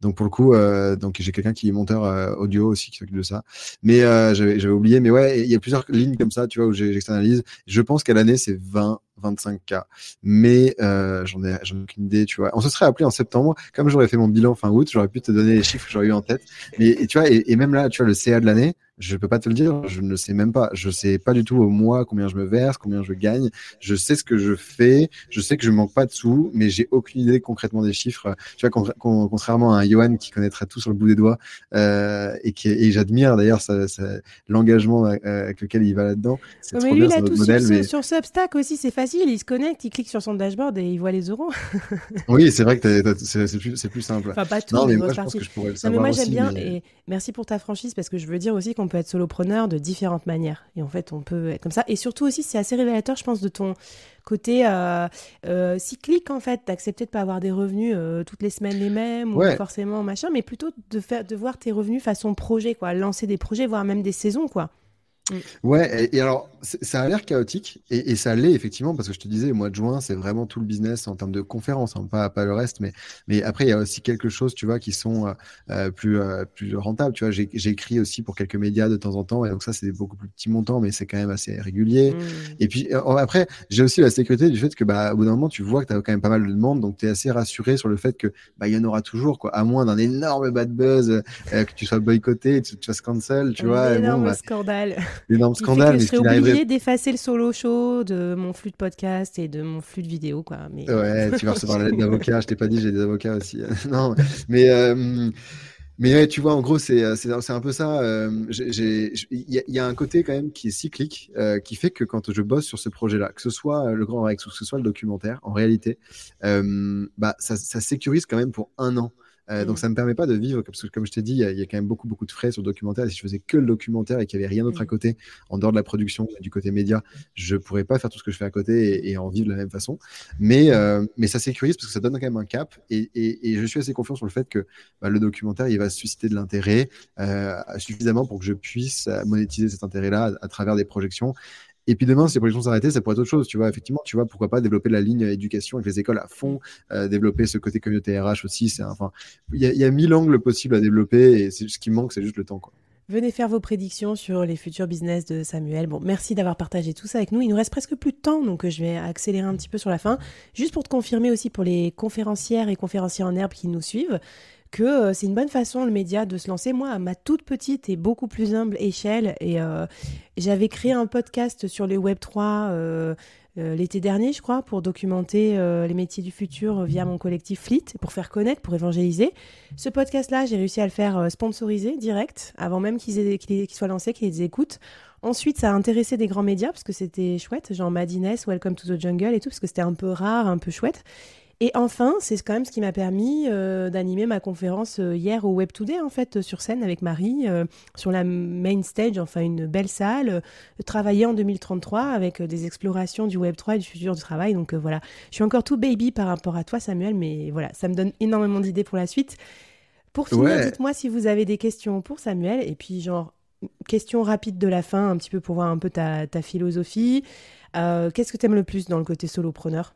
Donc pour le coup, euh, donc j'ai quelqu'un qui est monteur euh, audio aussi qui s'occupe de ça. Mais euh, j'avais oublié. Mais ouais, il y a plusieurs lignes comme ça, tu vois, où j'externalise. Je pense qu'à l'année c'est 20 25K. Mais euh, j'en ai, ai aucune idée, tu vois. On se serait appelé en septembre, comme j'aurais fait mon bilan fin août, j'aurais pu te donner les chiffres que j'aurais eu en tête. Mais tu vois, et, et, même là, tu vois, le CA de l'année, je peux pas te le dire, je ne le sais même pas. Je sais pas du tout au mois combien je me verse, combien je gagne. Je sais ce que je fais, je sais que je manque pas de sous, mais j'ai aucune idée concrètement des chiffres. Tu vois, contrairement à un Johan qui connaîtrait tout sur le bout des doigts euh, et qui et j'admire d'ailleurs l'engagement euh, avec lequel il va là-dedans. mais lui, il a tout modèle, sur, mais... sur Substack aussi, c'est facile. Il se connecte, il clique sur son dashboard et il voit les euros. oui, c'est vrai que c'est plus, plus, simple. Enfin, pas tout, non, mais moi, je pense que je pourrais le savoir mais moi, j'aime bien et merci pour ta franchise parce que je veux dire aussi qu'on peut être solopreneur de différentes manières. Et en fait, on peut être comme ça. Et surtout aussi, c'est assez révélateur, je pense, de ton côté euh, euh, cyclique, en fait, d'accepter de pas avoir des revenus euh, toutes les semaines les mêmes ou forcément machin, mais plutôt de, faire, de voir tes revenus façon projet, quoi. Lancer des projets, voire même des saisons, quoi. Ouais, et, alors, ça a l'air chaotique, et, ça l'est effectivement, parce que je te disais, le mois de juin, c'est vraiment tout le business en termes de conférences, hein, pas, pas le reste, mais, mais après, il y a aussi quelque chose, tu vois, qui sont euh, euh, plus, euh, plus rentables. Tu vois, j'ai écrit aussi pour quelques médias de temps en temps, et donc ça, c'est beaucoup plus petits montants, mais c'est quand même assez régulier. Mmh. Et puis, après, j'ai aussi la sécurité du fait que, bah, au bout d'un moment, tu vois que tu as quand même pas mal de demandes, donc tu es assez rassuré sur le fait que, bah, il y en aura toujours, quoi, à moins d'un énorme bad buzz, que tu sois boycotté, tu, tu fasses cancel, tu vois. Un énorme bah, scandale énorme scandale. Que je serais obligé d'effacer le solo show de mon flux de podcast et de mon flux de vidéo, quoi. Mais... Ouais, tu vas recevoir la lettre d'avocat. Je t'ai pas dit, j'ai des avocats aussi. non, mais. Euh, mais ouais, tu vois, en gros, c'est un peu ça. Euh, il y, a un côté quand même qui est cyclique, euh, qui fait que quand je bosse sur ce projet-là, que ce soit le Grand Rex ou que ce soit le documentaire, en réalité, bah, ça, ça sécurise quand même pour un an Euh, donc, mm. ça ne me permet pas de vivre, parce que comme je t'ai dit, il y, a quand même beaucoup, beaucoup de frais sur le documentaire. Et si je faisais que le documentaire et qu'il n'y avait rien d'autre à mm. côté, en dehors de la production, du côté média, je ne pourrais pas faire tout ce que je fais à côté et, en vivre de la même façon. Mais, euh, mais ça sécurise parce que ça donne quand même un cap. Et, et, je suis assez confiant sur le fait que bah, le documentaire, il va susciter de l'intérêt euh, suffisamment pour que je puisse monétiser cet intérêt-là à, travers des projections. Et puis demain, si les projections s'arrêtaient, ça pourrait être autre chose. Tu vois, effectivement, tu vois, pourquoi pas développer la ligne éducation avec les écoles à fond, euh, développer ce côté communauté RH aussi. C'est enfin, il y, a mille angles possibles à développer et ce qui manque, c'est juste le temps. Venez faire vos prédictions sur les futurs business de Samuel. Bon, merci d'avoir partagé tout ça avec nous. Il nous reste presque plus de temps, donc euh, je vais accélérer un petit peu sur la fin. Juste pour te confirmer aussi pour les conférencières et conférenciers en herbe qui nous suivent, que euh, c'est une bonne façon, le média, de se lancer. Moi, à ma toute petite et beaucoup plus humble échelle, et euh, j'avais créé un podcast sur les Web3 euh, l'été dernier, je crois, pour documenter les métiers du futur via mon collectif Fleet, pour faire connaître, pour évangéliser. Ce podcast-là, j'ai réussi à le faire sponsoriser direct, avant même qu'il qu soit lancé, qu'ils écoutent. Ensuite, ça a intéressé des grands médias parce que c'était chouette, genre Madines, Welcome to the Jungle et tout, parce que c'était un peu rare, un peu chouette. Et enfin, c'est quand même ce qui m'a permis euh, d'animer ma conférence euh, hier au Web Today, en fait, sur scène avec Marie, euh, sur la main stage, enfin une belle salle, travailler en 2033 avec des explorations du Web 3 et du futur du travail. Donc voilà, je suis encore tout baby par rapport à toi, Samuel, mais voilà, ça me donne énormément d'idées pour la suite. Pour finir, dites-moi si vous avez des questions pour Samuel, et puis genre, question rapide de la fin, un petit peu pour voir un peu ta, ta philosophie. Qu'est-ce que tu aimes le plus dans le côté solopreneur?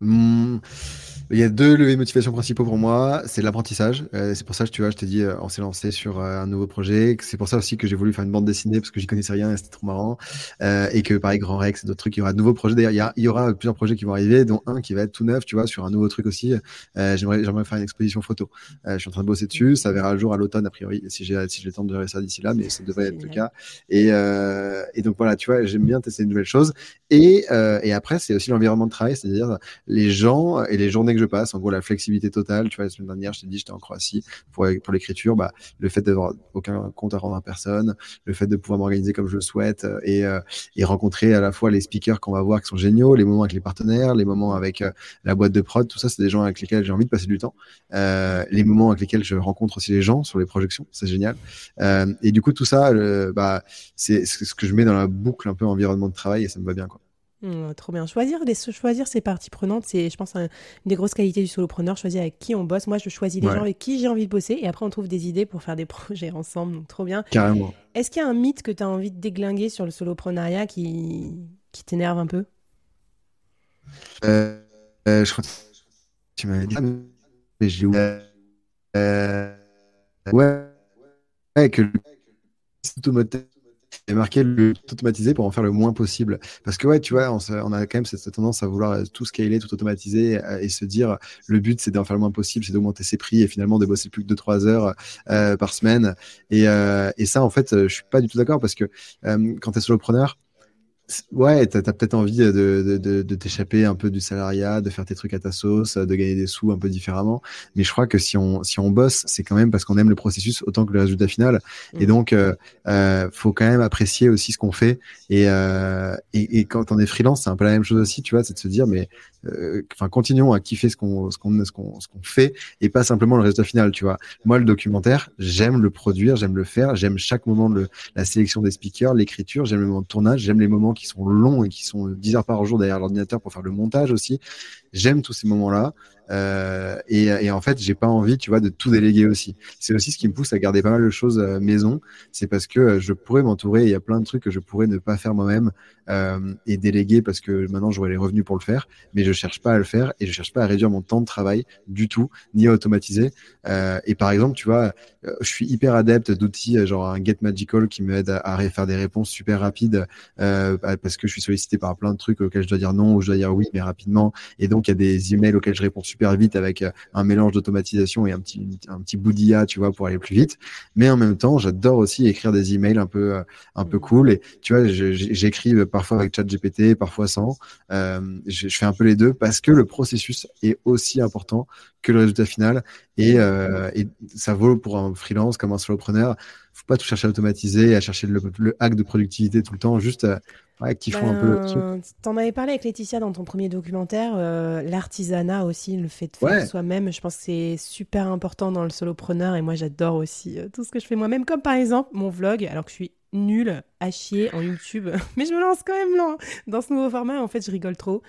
Hmm. Il y a deux leviers de motivation principaux pour moi. C'est l'apprentissage. Euh, c'est pour ça que tu vois, je t'ai dit, euh, on s'est lancé sur euh, un nouveau projet. C'est pour ça aussi que j'ai voulu faire une bande dessinée parce que j'y connaissais rien et c'était trop marrant. et que pareil, Grand Rex d'autres trucs, il y aura de nouveaux projets. D'ailleurs, il y, aura plusieurs projets qui vont arriver, dont un qui va être tout neuf, tu vois, sur un nouveau truc aussi. j'aimerais, j'aimerais faire une exposition photo. je suis en train de bosser dessus. Ça verra le jour à l'automne, a priori, si j'ai, si j'ai le temps de gérer ça d'ici là, mais ça devrait être le cas. Et, et donc voilà, tu vois, j'aime bien tester de nouvelles choses. Et, et après, c'est aussi l'environnement de travail, c'est-à-dire les gens et les journées que je passe. En gros, la flexibilité totale. Tu vois, la semaine dernière, je t'ai dit, j'étais en Croatie pour, pour l'écriture. Bah, le fait d'avoir aucun compte à rendre à personne, le fait de pouvoir m'organiser comme je le souhaite euh, et, euh, et rencontrer à la fois les speakers qu'on va voir qui sont géniaux, les moments avec les partenaires, les moments avec euh, la boîte de prod, tout ça, c'est des gens avec lesquels j'ai envie de passer du temps. les moments avec lesquels je rencontre aussi les gens sur les projections, c'est génial. et du coup, tout ça, bah, c'est ce que je mets dans la boucle un peu environnement de travail et ça me va bien. Quoi. Mmh, trop bien. Choisir, les, choisir ses parties prenantes, c'est, je pense, une des grosses qualités du solopreneur. Choisir avec qui on bosse. Moi, je choisis les gens avec qui j'ai envie de bosser. Et après, on trouve des idées pour faire des projets ensemble. Donc, trop bien. Carrément. Est-ce qu'il y a un mythe que tu as envie de déglinguer sur le soloprenariat qui, qui t'énerve un peu? Euh, euh, Je crois que tu m'avais dit, mais j'ai oublié. Euh, ouais. ouais, que le et marqué le tout automatisé pour en faire le moins possible. Parce que ouais, tu vois, on, a quand même cette, tendance à vouloir tout scaler, tout automatiser euh, et, se dire le but c'est d'en faire le moins possible, c'est d'augmenter ses prix et finalement de bosser plus que 2-3 heures euh, par semaine. Et, euh, et, ça, en fait, je suis pas du tout d'accord parce que quand tu es solopreneur, Ouais, tu as, peut-être envie de, de, de, de t'échapper un peu du salariat, de faire tes trucs à ta sauce, de gagner des sous un peu différemment. Mais je crois que si on, si on bosse, c'est quand même parce qu'on aime le processus autant que le résultat final. Et mmh. donc, euh, euh, faut quand même apprécier aussi ce qu'on fait. Et, euh, et, et, quand on est freelance, c'est un peu la même chose aussi, tu vois, c'est de se dire, mais enfin, continuons à kiffer ce qu'on ce qu'on ce qu'on qu'on fait et pas simplement le résultat final, tu vois. Moi, le documentaire, j'aime le produire, j'aime le faire, j'aime chaque moment de la sélection des speakers, l'écriture, j'aime le moment de tournage, j'aime les moments qui sont longs et qui sont 10 heures par jour derrière l'ordinateur pour faire le montage aussi. J'aime tous ces moments-là. Euh, et, et, en fait, j'ai pas envie, tu vois, de tout déléguer aussi. C'est aussi ce qui me pousse à garder pas mal de choses euh, maison. C'est parce que euh, je pourrais m'entourer. Il y a plein de trucs que je pourrais ne pas faire moi-même euh, et déléguer parce que maintenant j'aurai les revenus pour le faire. Mais je cherche pas à le faire et je cherche pas à réduire mon temps de travail du tout, ni à automatiser. Euh, et par exemple, tu vois, je suis hyper adepte d'outils genre un Get Magical qui m'aide à, à, faire des réponses super rapides parce que je suis sollicité par plein de trucs auxquels je dois dire non ou je dois dire oui, mais rapidement. Et donc il y a des emails auxquels je réponds super super vite avec euh, un mélange d'automatisation et un petit, un petit bout d'IA, tu vois, pour aller plus vite. Mais en même temps, j'adore aussi écrire des emails un peu, euh, un peu cool. Et tu vois, j'écris parfois avec ChatGPT, parfois sans. Euh, je, fais un peu les deux parce que le processus est aussi important que le résultat final. Et, et ça vaut pour un freelance comme un solopreneur. Faut pas tout chercher à automatiser, à chercher le, hack de productivité tout le temps. Juste ouais, qui font un peu. Ben, t'en avais parlé avec Laetitia dans ton premier documentaire, euh, l'artisanat aussi, le fait de faire Ouais, soi-même, je pense que c'est super important dans le solopreneur et moi j'adore aussi euh, tout ce que je fais moi-même, comme par exemple mon vlog, alors que je suis nulle à chier en YouTube, mais je me lance quand même là, dans ce nouveau format, en fait je rigole trop.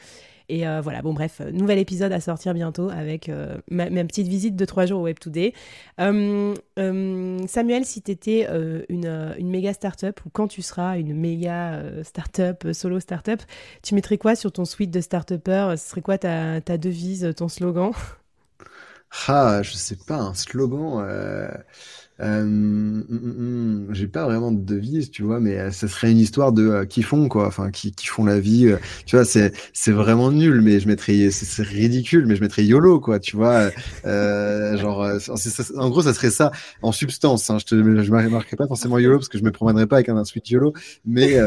Et euh, voilà, bon bref, euh, nouvel épisode à sortir bientôt avec euh, ma, petite visite de trois jours au Web Today. Euh, Samuel, si tu étais une, une méga startup ou quand tu seras une méga startup, solo startup, tu mettrais quoi sur ton suite de startupper? Ce serait quoi ta, ta devise, ton slogan? Ah, je sais pas, un slogan. Euh, hum, hum, hum, j'ai pas vraiment de devise, tu vois, mais euh, ça serait une histoire de euh, qui font quoi, enfin qui, font la vie. euh, tu vois, c'est c'est vraiment nul, mais je mettrais, c'est ridicule, mais je mettrais YOLO quoi, tu vois. genre, en gros, ça serait ça en substance. Hein, je te, je marquerai pas forcément YOLO parce que je me promènerais pas avec un suite YOLO, mais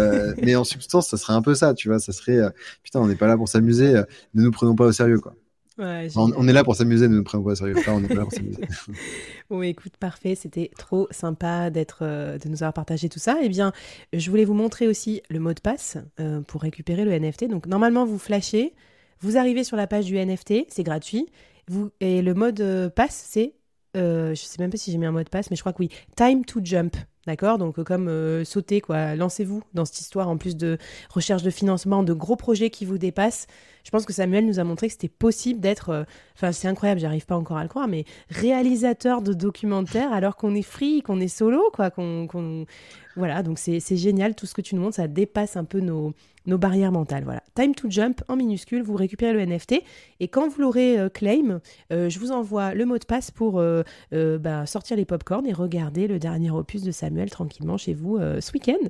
mais en substance, ça serait un peu ça, tu vois. Ça serait, putain, on n'est pas là pour s'amuser, ne nous prenons pas au sérieux quoi. Ouais, On, est là pour s'amuser, ne nous prenons pas sérieux. On n'est pas là pour s'amuser. Bon, écoute, parfait, c'était trop sympa d'être, euh, de nous avoir partagé tout ça. Eh bien, je voulais vous montrer aussi le mot de passe euh, pour récupérer le NFT. Donc, normalement, vous flashez, vous arrivez sur la page du NFT, c'est gratuit. Vous, et le mode euh, passe, c'est, euh, je sais même pas si j'ai mis un mot de passe, mais je crois que oui, time to jump. D'accord? Donc, euh, comme euh, sauter, quoi. Lancez-vous dans cette histoire, en plus de recherche de financement, de gros projets qui vous dépassent. Je pense que Samuel nous a montré que c'était possible d'être. euh, Enfin, c'est incroyable, j'arrive pas encore à le croire, mais réalisateur de documentaires alors qu'on est free, qu'on est solo, quoi. Qu'on, Voilà, donc c'est, génial. Tout ce que tu nous montres, ça dépasse un peu nos, barrières mentales. Voilà. Time to jump en minuscule, vous récupérez le NFT. Et quand vous l'aurez euh, claim, euh, je vous envoie le mot de passe pour bah, sortir les popcorn et regarder le dernier opus de Samuel tranquillement chez vous ce week-end.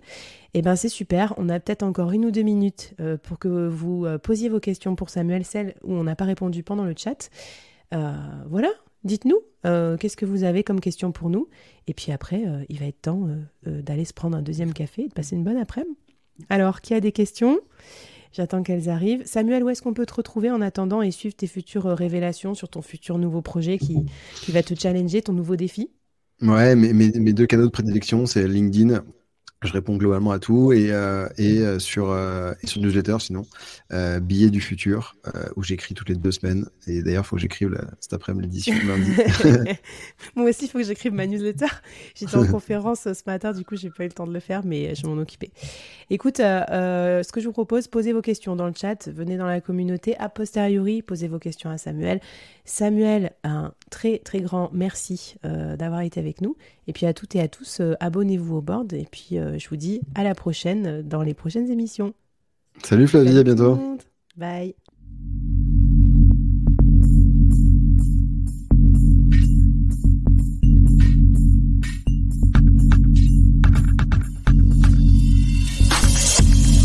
Et ben c'est super. On a peut-être encore une ou deux minutes euh, pour que vous euh, posiez vos questions pour Samuel, celles où on n'a pas répondu pendant le chat. Euh, voilà, dites-nous qu'est-ce que vous avez comme question pour nous. Et puis après, il va être temps d'aller se prendre un deuxième café et de passer une bonne après-midi. Alors, qui a des questions? J'attends qu'elles arrivent. Samuel, où est-ce qu'on peut te retrouver en attendant et suivre tes futures révélations sur ton futur nouveau projet qui, va te challenger, ton nouveau défi? Ouais, mes, mes deux canaux de prédilection, c'est LinkedIn. Je réponds globalement à tout et, euh, et euh, sur, euh, et sur newsletter sinon, euh, Billets du futur, où j'écris toutes les deux semaines. Et d'ailleurs, il faut que j'écrive cet après-midi l'édition lundi. Moi aussi, il faut que j'écrive ma newsletter. J'étais en conférence ce matin, du coup, j'ai pas eu le temps de le faire, mais je vais m'en occuper. Écoute, ce que je vous propose, posez vos questions dans le chat, venez dans la communauté, a posteriori, posez vos questions à Samuel. Samuel, un très très grand merci d'avoir été avec nous. Et puis à toutes et à tous, euh, abonnez-vous au board. Et puis euh, je vous dis à la prochaine euh, dans les prochaines émissions. Salut Flavie, Salut à bientôt. Bye.